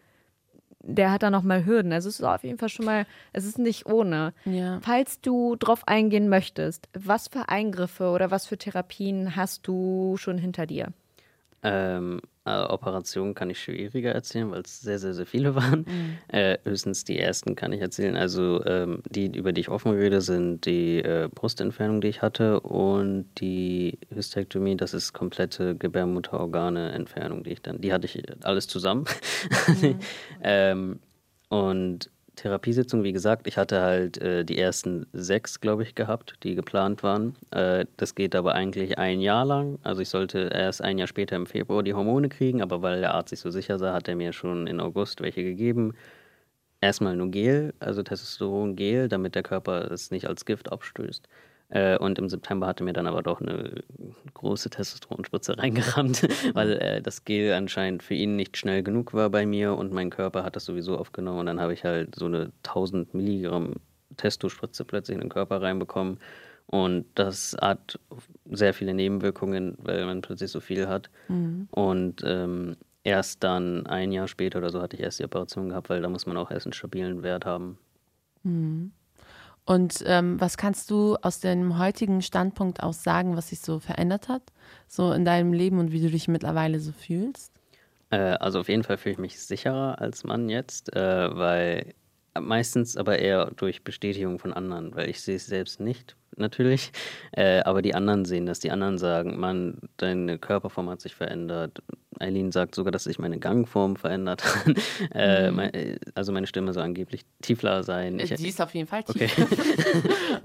der hat da nochmal Hürden. Also es ist auf jeden Fall schon mal, es ist nicht ohne. Ja. Falls du drauf eingehen möchtest, was für Eingriffe oder was für Therapien hast du schon hinter dir? Ähm, äh, Operationen kann ich schwieriger erzählen, weil es sehr, sehr, sehr viele waren. Mhm. Äh, höchstens die ersten kann ich erzählen. Also ähm, die, über die ich offen rede, sind die äh, Brustentfernung, die ich hatte und die Hystektomie, das ist komplette Gebärmutterorgane-Entfernung, die ich dann, die hatte ich alles zusammen. Mhm. ähm, und Therapiesitzung, wie gesagt, ich hatte halt äh, die ersten sechs, glaube ich, gehabt, die geplant waren. Äh, das geht aber eigentlich ein Jahr lang. Also ich sollte erst ein Jahr später im Februar die Hormone kriegen, aber weil der Arzt sich so sicher sah, hat er mir schon in August welche gegeben. Erstmal nur Gel, also Testosteron-Gel, damit der Körper es nicht als Gift abstößt. Äh, und im September hatte mir dann aber doch eine große Testosteronspritze reingerammt, weil äh, das Gel anscheinend für ihn nicht schnell genug war bei mir und mein Körper hat das sowieso aufgenommen. Und dann habe ich halt so eine 1000 Milligramm Testospritze plötzlich in den Körper reinbekommen. Und das hat sehr viele Nebenwirkungen, weil man plötzlich so viel hat. Mhm. Und ähm, erst dann ein Jahr später oder so hatte ich erst die Operation gehabt, weil da muss man auch erst einen stabilen Wert haben. Mhm. Und ähm, was kannst du aus deinem heutigen Standpunkt aus sagen, was sich so verändert hat, so in deinem Leben und wie du dich mittlerweile so fühlst? Äh, also auf jeden Fall fühle ich mich sicherer als Mann jetzt, äh, weil meistens aber eher durch Bestätigung von anderen, weil ich sehe es selbst nicht, natürlich, äh, aber die anderen sehen das. Die anderen sagen, Mann, deine Körperform hat sich verändert, Eileen sagt sogar, dass sich meine Gangform verändert hat. äh, mhm. mein, also meine Stimme soll angeblich tiefler sein. Ich, Die ist auf jeden Fall tief. Okay,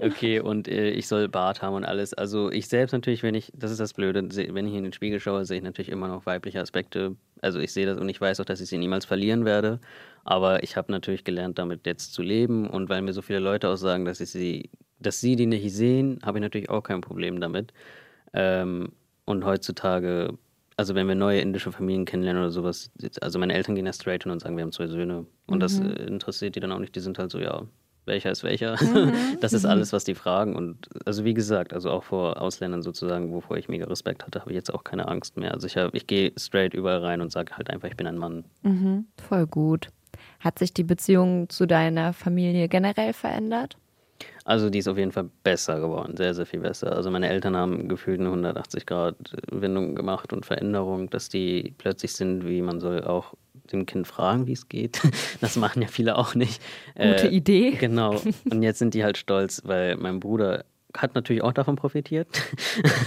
okay und äh, ich soll Bart haben und alles. Also ich selbst natürlich, wenn ich, das ist das Blöde, wenn ich in den Spiegel schaue, sehe ich natürlich immer noch weibliche Aspekte. Also ich sehe das und ich weiß auch, dass ich sie niemals verlieren werde. Aber ich habe natürlich gelernt, damit jetzt zu leben. Und weil mir so viele Leute auch sagen, dass ich sie, dass sie die nicht sehen, habe ich natürlich auch kein Problem damit. Ähm, und heutzutage also wenn wir neue indische Familien kennenlernen oder sowas, also meine Eltern gehen ja straight und sagen, wir haben zwei Söhne. Und mhm. das äh, interessiert die dann auch nicht. Die sind halt so, ja, welcher ist welcher? Mhm. das ist mhm. alles, was die fragen. Und also wie gesagt, also auch vor Ausländern sozusagen, wovor ich mega Respekt hatte, habe ich jetzt auch keine Angst mehr. Also ich, ich gehe straight überall rein und sage halt einfach, ich bin ein Mann. Mhm. Voll gut. Hat sich die Beziehung zu deiner Familie generell verändert? Also die ist auf jeden Fall besser geworden, sehr, sehr viel besser. Also meine Eltern haben gefühlt eine 180-Grad-Wendung gemacht und Veränderung, dass die plötzlich sind, wie man soll auch dem Kind fragen, wie es geht. Das machen ja viele auch nicht. Gute äh, Idee. Genau. Und jetzt sind die halt stolz, weil mein Bruder hat natürlich auch davon profitiert.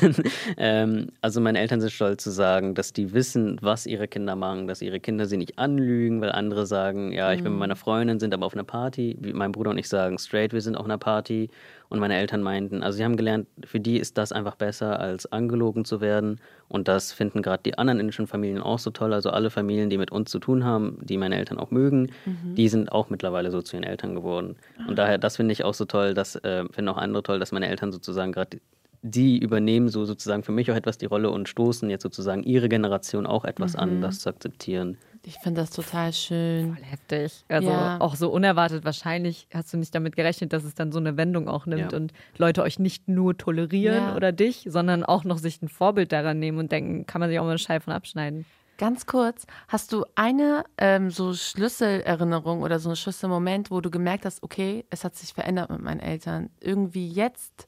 ähm, also meine Eltern sind stolz zu sagen, dass die wissen, was ihre Kinder machen, dass ihre Kinder sie nicht anlügen, weil andere sagen, ja, ich bin mit mhm. meiner Freundin, sind aber auf einer Party. Wie mein Bruder und ich sagen straight, wir sind auf einer Party. Und meine Eltern meinten, also sie haben gelernt, für die ist das einfach besser, als angelogen zu werden. Und das finden gerade die anderen indischen Familien auch so toll. Also alle Familien, die mit uns zu tun haben, die meine Eltern auch mögen, mhm. die sind auch mittlerweile so zu ihren Eltern geworden. Und daher, das finde ich auch so toll, das äh, finden auch andere toll, dass meine Eltern sozusagen gerade die übernehmen so sozusagen für mich auch etwas die Rolle und stoßen jetzt sozusagen ihre Generation auch etwas mhm. an, das zu akzeptieren. Ich finde das total schön. Voll heftig. Also Ja. auch so unerwartet. Wahrscheinlich hast du nicht damit gerechnet, dass es dann so eine Wendung auch nimmt Ja. und Leute euch nicht nur tolerieren Ja. oder dich, sondern auch noch sich ein Vorbild daran nehmen und denken, kann man sich auch mal eine Scheibe von abschneiden. Ganz kurz, hast du eine ähm, so Schlüsselerinnerung oder so einen Schlüsselmoment, wo du gemerkt hast, okay, es hat sich verändert mit meinen Eltern. Irgendwie jetzt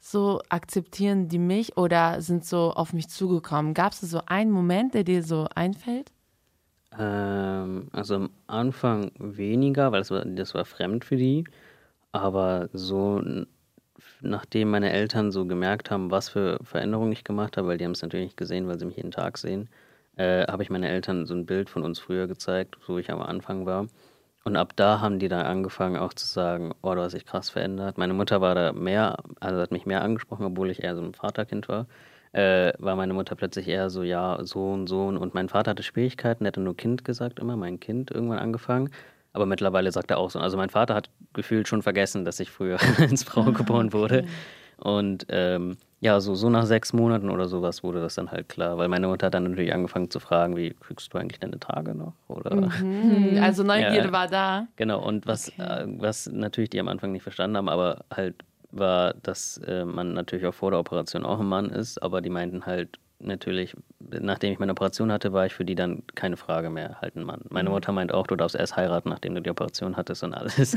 so akzeptieren die mich oder sind so auf mich zugekommen. Gab es so einen Moment, der dir so einfällt? Ähm, also am Anfang weniger, weil das war, das war fremd für die. Aber so, nachdem meine Eltern so gemerkt haben, was für Veränderungen ich gemacht habe, weil die haben es natürlich nicht gesehen, weil sie mich jeden Tag sehen, äh, habe ich meine Eltern so ein Bild von uns früher gezeigt, wo ich am Anfang war. Und ab da haben die dann angefangen auch zu sagen, oh, du hast dich krass verändert. Meine Mutter war da mehr, also hat mich mehr angesprochen, obwohl ich eher so ein Vaterkind war. Äh, war meine Mutter plötzlich eher so, ja, Sohn, Sohn. Und mein Vater hatte Schwierigkeiten, der hatte nur Kind gesagt immer, mein Kind irgendwann angefangen. Aber mittlerweile sagt er auch so. Also mein Vater hat gefühlt schon vergessen, dass ich früher als Frau geboren wurde. Und ähm, ja, so, so nach sechs Monaten oder sowas wurde das dann halt klar. Weil meine Mutter hat dann natürlich angefangen zu fragen, wie kriegst du eigentlich deine Tage noch? Oder Mhm. Also Neugierde Ja. war da. Genau, und was, äh, was natürlich die am Anfang nicht verstanden haben, aber halt war, dass äh, man natürlich auch vor der Operation auch ein Mann ist, aber die meinten halt natürlich, nachdem ich meine Operation hatte, war ich für die dann keine Frage mehr halt ein Mann. Meine Mutter meint auch, du darfst erst heiraten, nachdem du die Operation hattest und alles.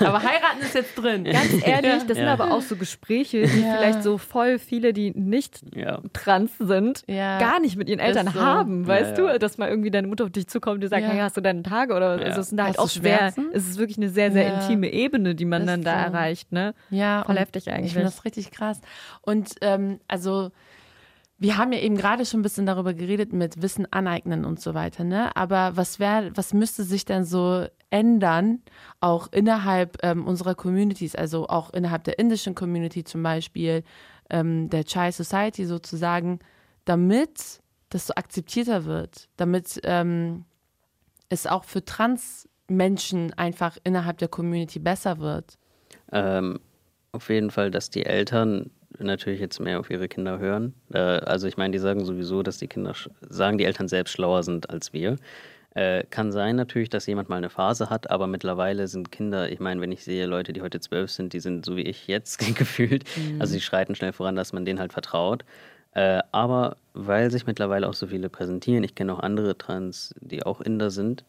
Aber heiraten ist jetzt drin. Ganz ehrlich, das sind Ja. aber auch so Gespräche, die Ja. vielleicht so voll viele, die nicht ja. trans sind, Ja. gar nicht mit ihren Eltern so. haben, weißt ja. du? Dass mal irgendwie deine Mutter auf dich zukommt und dir sagt, Ja. hey, hast du deine Tage? Oder Ja. also es sind halt Hast du auch schwer. Schmerzen? Es ist wirklich eine sehr, sehr Ja. intime Ebene, die man Ist dann da so. erreicht, ne? Ja, Voll heftig eigentlich. Ich finde das richtig krass. Und ähm, also wir haben ja eben gerade schon ein bisschen darüber geredet mit Wissen aneignen und so weiter, ne? Aber was wäre, was müsste sich denn so ändern, auch innerhalb ähm, unserer Communities, also auch innerhalb der indischen Community zum Beispiel, ähm, der Chai Society sozusagen, damit das so akzeptierter wird, damit ähm, es auch für Trans-Menschen einfach innerhalb der Community besser wird. Ähm, auf jeden Fall, dass die Eltern natürlich jetzt mehr auf ihre Kinder hören. Äh, also ich meine, die sagen sowieso, dass die Kinder, sagen die Eltern selbst schlauer sind als wir. Äh, kann sein natürlich, dass jemand mal eine Phase hat, aber mittlerweile sind Kinder, ich meine, wenn ich sehe Leute, die heute zwölf sind, die sind so wie ich jetzt gefühlt, also die schreiten schnell voran, dass man denen halt vertraut. Äh, aber weil sich mittlerweile auch so viele präsentieren, ich kenne auch andere Trans, die auch Inder sind,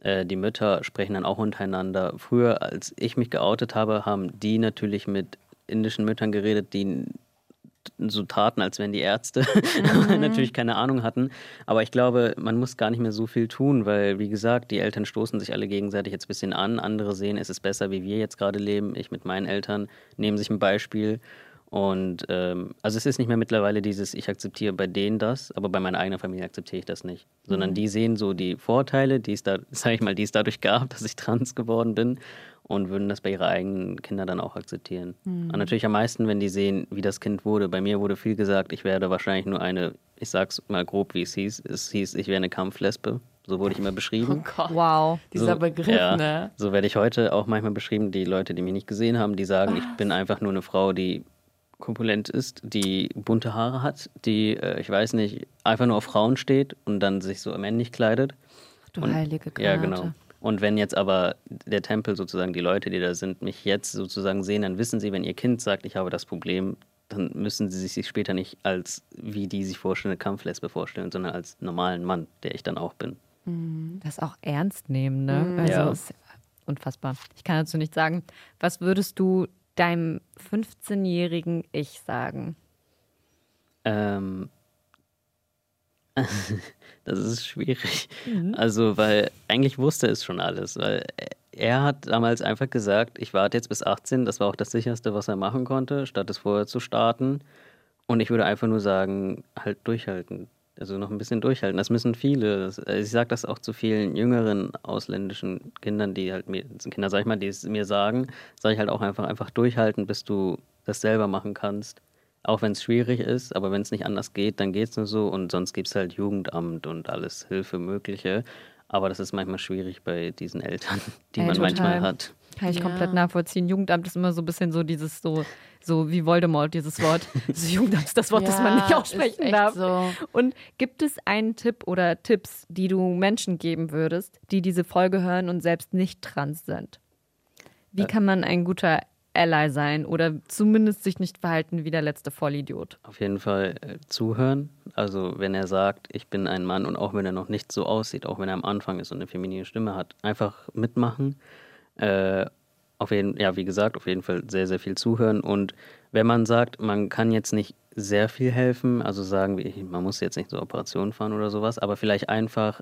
äh, die Mütter sprechen dann auch untereinander. Früher, als ich mich geoutet habe, haben die natürlich mit indischen Müttern geredet, die so taten, als wären die Ärzte, aber natürlich keine Ahnung hatten. Aber ich glaube, man muss gar nicht mehr so viel tun, weil, wie gesagt, die Eltern stoßen sich alle gegenseitig jetzt ein bisschen an. Andere sehen, es ist besser, wie wir jetzt gerade leben. Ich mit meinen Eltern nehmen sich ein Beispiel. Und ähm, also es ist nicht mehr mittlerweile dieses, ich akzeptiere bei denen das, aber bei meiner eigenen Familie akzeptiere ich das nicht. Sondern die sehen so die Vorteile, die es da, sag ich mal, die es dadurch gab, dass ich trans geworden bin und würden das bei ihre eigenen Kinder dann auch akzeptieren. Und natürlich am meisten, wenn die sehen, wie das Kind wurde. Bei mir wurde viel gesagt, ich werde wahrscheinlich nur eine, ich sag's mal grob, wie es hieß. Es hieß, ich wäre eine Kampflesbe. So wurde ich immer beschrieben. Oh Gott. Wow. Dieser so, Begriff, ja, ne? So werde ich heute auch manchmal beschrieben. Die Leute, die mich nicht gesehen haben, die sagen, ich bin einfach nur eine Frau, die korpulent ist, die bunte Haare hat, die, äh, ich weiß nicht, einfach nur auf Frauen steht und dann sich so männlich kleidet. Du Und- heilige Granate. Ja, genau. Und wenn jetzt aber der Tempel sozusagen, die Leute, die da sind, mich jetzt sozusagen sehen, dann wissen sie, wenn ihr Kind sagt, ich habe das Problem, dann müssen sie sich später nicht als, wie die sich vorstellen, eine Kampflesbe vorstellen, sondern als normalen Mann, der ich dann auch bin. Das auch ernst nehmen, ne? Also Ja. ist unfassbar. Ich kann dazu nicht sagen. Was würdest du deinem 15-jährigen Ich sagen? Ähm, das ist schwierig. Also, weil eigentlich wusste es schon alles, weil er hat damals einfach gesagt, ich warte jetzt bis 18, das war auch das sicherste, was er machen konnte, statt es vorher zu starten. Und ich würde einfach nur sagen, halt durchhalten. Also noch ein bisschen durchhalten. Das müssen viele. Also ich sage das auch zu vielen jüngeren ausländischen Kindern, die halt mir, Kinder, sag ich mal, die es mir sagen, sage ich halt auch einfach, einfach durchhalten, bis du das selber machen kannst. Auch wenn es schwierig ist, aber wenn es nicht anders geht, dann geht es nur so und sonst gibt es halt Jugendamt und alles Hilfe Mögliche. Aber das ist manchmal schwierig bei diesen Eltern, die Ey, man total. manchmal hat. Kann ich Ja. komplett nachvollziehen. Jugendamt ist immer so ein bisschen so dieses so, so wie Voldemort, dieses Wort. Das Jugendamt ist das Wort, das man nicht Ja, aussprechen darf. So. Und gibt es einen Tipp oder Tipps, die du Menschen geben würdest, die diese Folge hören und selbst nicht trans sind? Wie Äh. kann man ein guter Ally sein oder zumindest sich nicht verhalten wie der letzte Vollidiot? Auf jeden Fall äh, zuhören. Also wenn er sagt, ich bin ein Mann und auch wenn er noch nicht so aussieht, auch wenn er am Anfang ist und eine feminine Stimme hat, einfach mitmachen. Äh, auf jeden, ja, wie gesagt, auf jeden Fall sehr, sehr viel zuhören. Und wenn man sagt, man kann jetzt nicht sehr viel helfen, also sagen wir, man muss jetzt nicht zur Operation fahren oder sowas, aber vielleicht einfach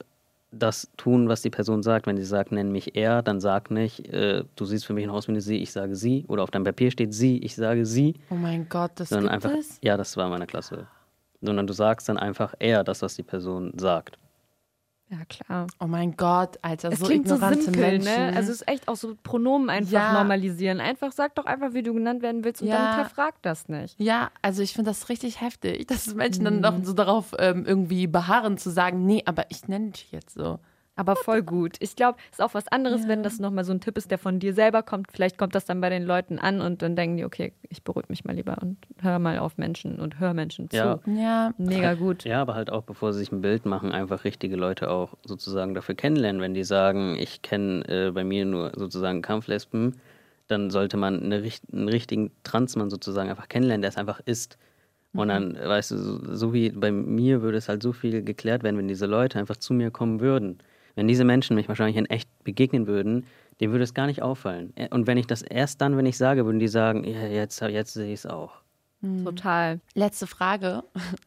das tun, was die Person sagt. Wenn sie sagt, nenn mich er, dann sag nicht, äh, du siehst für mich aus wie eine sie, ich sage sie. Oder auf deinem Papier steht sie, ich sage sie. Oh mein Gott, das Sondern gibt einfach, es? ja, das war in meiner Klasse. Sondern du sagst dann einfach eher das, was die Person sagt. Ja, klar. Oh mein Gott, Alter, Es so klingt so ignorante simpel, Menschen. ne? Also es ist echt auch so Pronomen einfach Ja. normalisieren. Einfach sag doch einfach, wie du genannt werden willst und Ja. dann hinterfrag das nicht. Ja, also ich finde das richtig heftig, dass Menschen Mhm. dann doch so darauf ähm, irgendwie beharren zu sagen, nee, aber ich nenne dich jetzt so. Aber voll gut. Ich glaube, es ist auch was anderes, Ja. wenn das nochmal so ein Tipp ist, der von dir selber kommt. Vielleicht kommt das dann bei den Leuten an und dann denken die, okay, ich beruhige mich mal lieber und hör mal auf Menschen und hör Menschen zu. Ja. Ja, Mega gut. Ja, aber halt auch, bevor sie sich ein Bild machen, einfach richtige Leute auch sozusagen dafür kennenlernen. Wenn die sagen, ich kenne äh, bei mir nur sozusagen Kampflesben, dann sollte man eine, einen richtigen Transmann sozusagen einfach kennenlernen, der es einfach ist. Und dann, weißt du, so, so wie bei mir würde es halt so viel geklärt werden, wenn diese Leute einfach zu mir kommen würden. Wenn diese Menschen mich wahrscheinlich in echt begegnen würden, denen würde es gar nicht auffallen. Und wenn ich das erst dann, wenn ich sage, würden die sagen, ja, jetzt, jetzt sehe ich es auch. Total. Letzte Frage.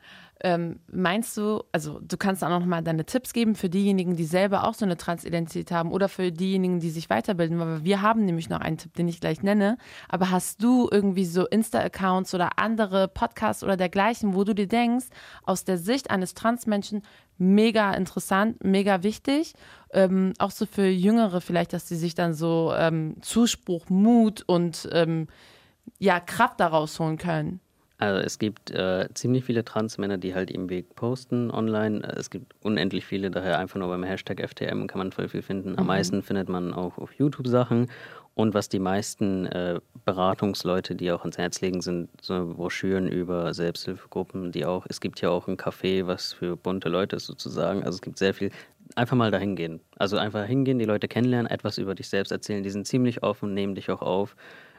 Ähm, meinst du, also du kannst auch noch mal deine Tipps geben für diejenigen, die selber auch so eine Transidentität haben oder für diejenigen, die sich weiterbilden, weil wir haben nämlich noch einen Tipp, den ich gleich nenne. Aber hast du irgendwie so Insta-Accounts oder andere Podcasts oder dergleichen, wo du dir denkst, aus der Sicht eines Transmenschen mega interessant, mega wichtig, ähm, auch so für Jüngere vielleicht, dass sie sich dann so ähm, Zuspruch, Mut und ähm, ja Kraft daraus holen können. Also es gibt äh, ziemlich viele Transmänner, die halt ihren Weg posten online. Es gibt unendlich viele, daher einfach nur beim Hashtag FTM kann man voll viel finden. Am meisten findet man auch auf YouTube Sachen. Und was die meisten äh, Beratungsleute, die auch ans Herz legen, sind so Broschüren über Selbsthilfegruppen, die auch, es gibt ja auch ein Café, was für bunte Leute ist sozusagen. Also es gibt sehr viel. Einfach mal dahin gehen. Also einfach hingehen, die Leute kennenlernen, etwas über dich selbst erzählen. Die sind ziemlich offen, nehmen dich auch auf.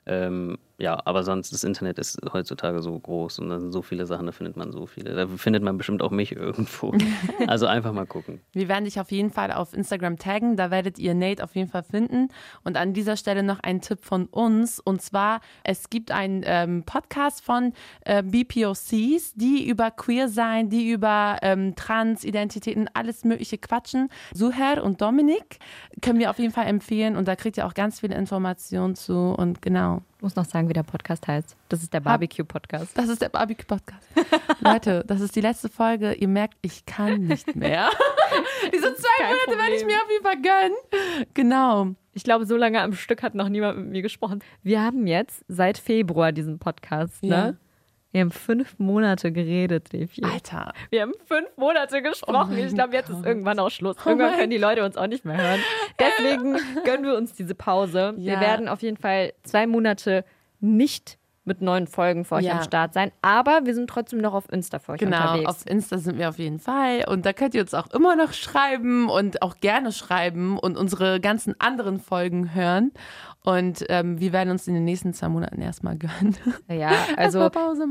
Ähm, ja, aber sonst, das Internet ist heutzutage so groß und da sind so viele Sachen, da findet man so viele. Da findet man bestimmt auch mich irgendwo. Also einfach mal gucken. Wir werden dich auf jeden Fall auf Instagram taggen, da werdet ihr Nate auf jeden Fall finden. Und an dieser Stelle noch ein Tipp von uns. Und zwar, es gibt einen ähm, Podcast von äh, BPOCs, die über Queer sein, die über ähm, Transidentitäten, alles mögliche quatschen. Suher und Dominik können wir auf jeden Fall empfehlen und da kriegt ihr auch ganz viele Informationen zu. Und genau, muss noch sagen, wie der Podcast heißt. Das ist der Barbecue-Podcast. das ist der Barbecue-Podcast. Leute, das ist die letzte Folge. Ihr merkt, ich kann nicht mehr. Diese zwei Monate werde ich mir auf jeden Fall gönnen. Genau. Ich glaube, so lange am Stück hat noch niemand mit mir gesprochen. Wir haben jetzt seit Februar diesen Podcast, ne? Wir haben fünf Monate geredet, Devi. Alter. Wir haben fünf Monate gesprochen. Oh ich glaube, jetzt ist Gott. irgendwann auch Schluss. Oh Irgendwann können die Leute uns auch nicht mehr hören. Deswegen gönnen wir uns diese Pause. Wir Ja. werden auf jeden Fall zwei Monate nicht mit neuen Folgen für euch Ja. am Start sein. Aber wir sind trotzdem noch auf Insta für euch Genau, unterwegs. auf Insta sind wir auf jeden Fall. Und da könnt ihr uns auch immer noch schreiben und auch gerne schreiben und unsere ganzen anderen Folgen hören. Und ähm, wir werden uns in den nächsten zwei Monaten erstmal gönnen. ja, also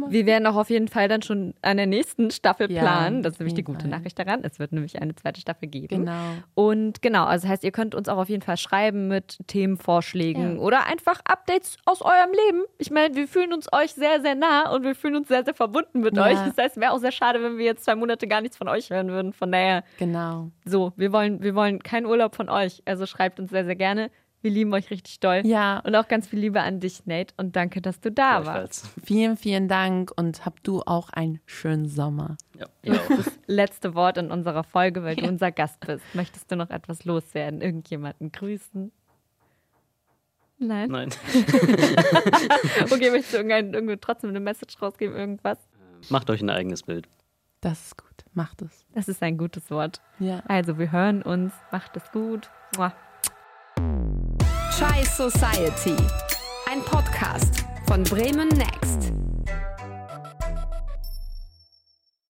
wir werden auch auf jeden Fall dann schon an der nächsten Staffel Ja, planen. Das ist nämlich die gute Fall. Nachricht daran. Es wird nämlich eine zweite Staffel geben. Genau. Und genau, also das heißt, ihr könnt uns auch auf jeden Fall schreiben mit Themenvorschlägen Ja. oder einfach Updates aus eurem Leben. Ich meine, wir fühlen uns euch sehr, sehr nah und wir fühlen uns sehr, sehr verbunden mit Ja. euch. Das heißt, wäre auch sehr schade, wenn wir jetzt zwei Monate gar nichts von euch hören würden. Von daher, Genau. so, wir wollen, wir wollen keinen Urlaub von euch. Also schreibt uns sehr, sehr gerne. Wir lieben euch richtig doll. Ja. Und auch ganz viel Liebe an dich, Nate. Und danke, dass du da warst. Vielen, vielen Dank und habt du auch einen schönen Sommer. Ja, ihr auch. Letzte Wort in unserer Folge, weil du unser Gast bist. Möchtest du noch etwas loswerden? Irgendjemanden grüßen? Nein? Nein. Okay, möchtest du irgendein, irgendwie trotzdem eine Message rausgeben, irgendwas? Macht euch ein eigenes Bild. Das ist gut. Macht es. Das ist ein gutes Wort. Ja. Also, wir hören uns. Macht es gut. Mua. Chai Society. Ein Podcast von Bremen Next.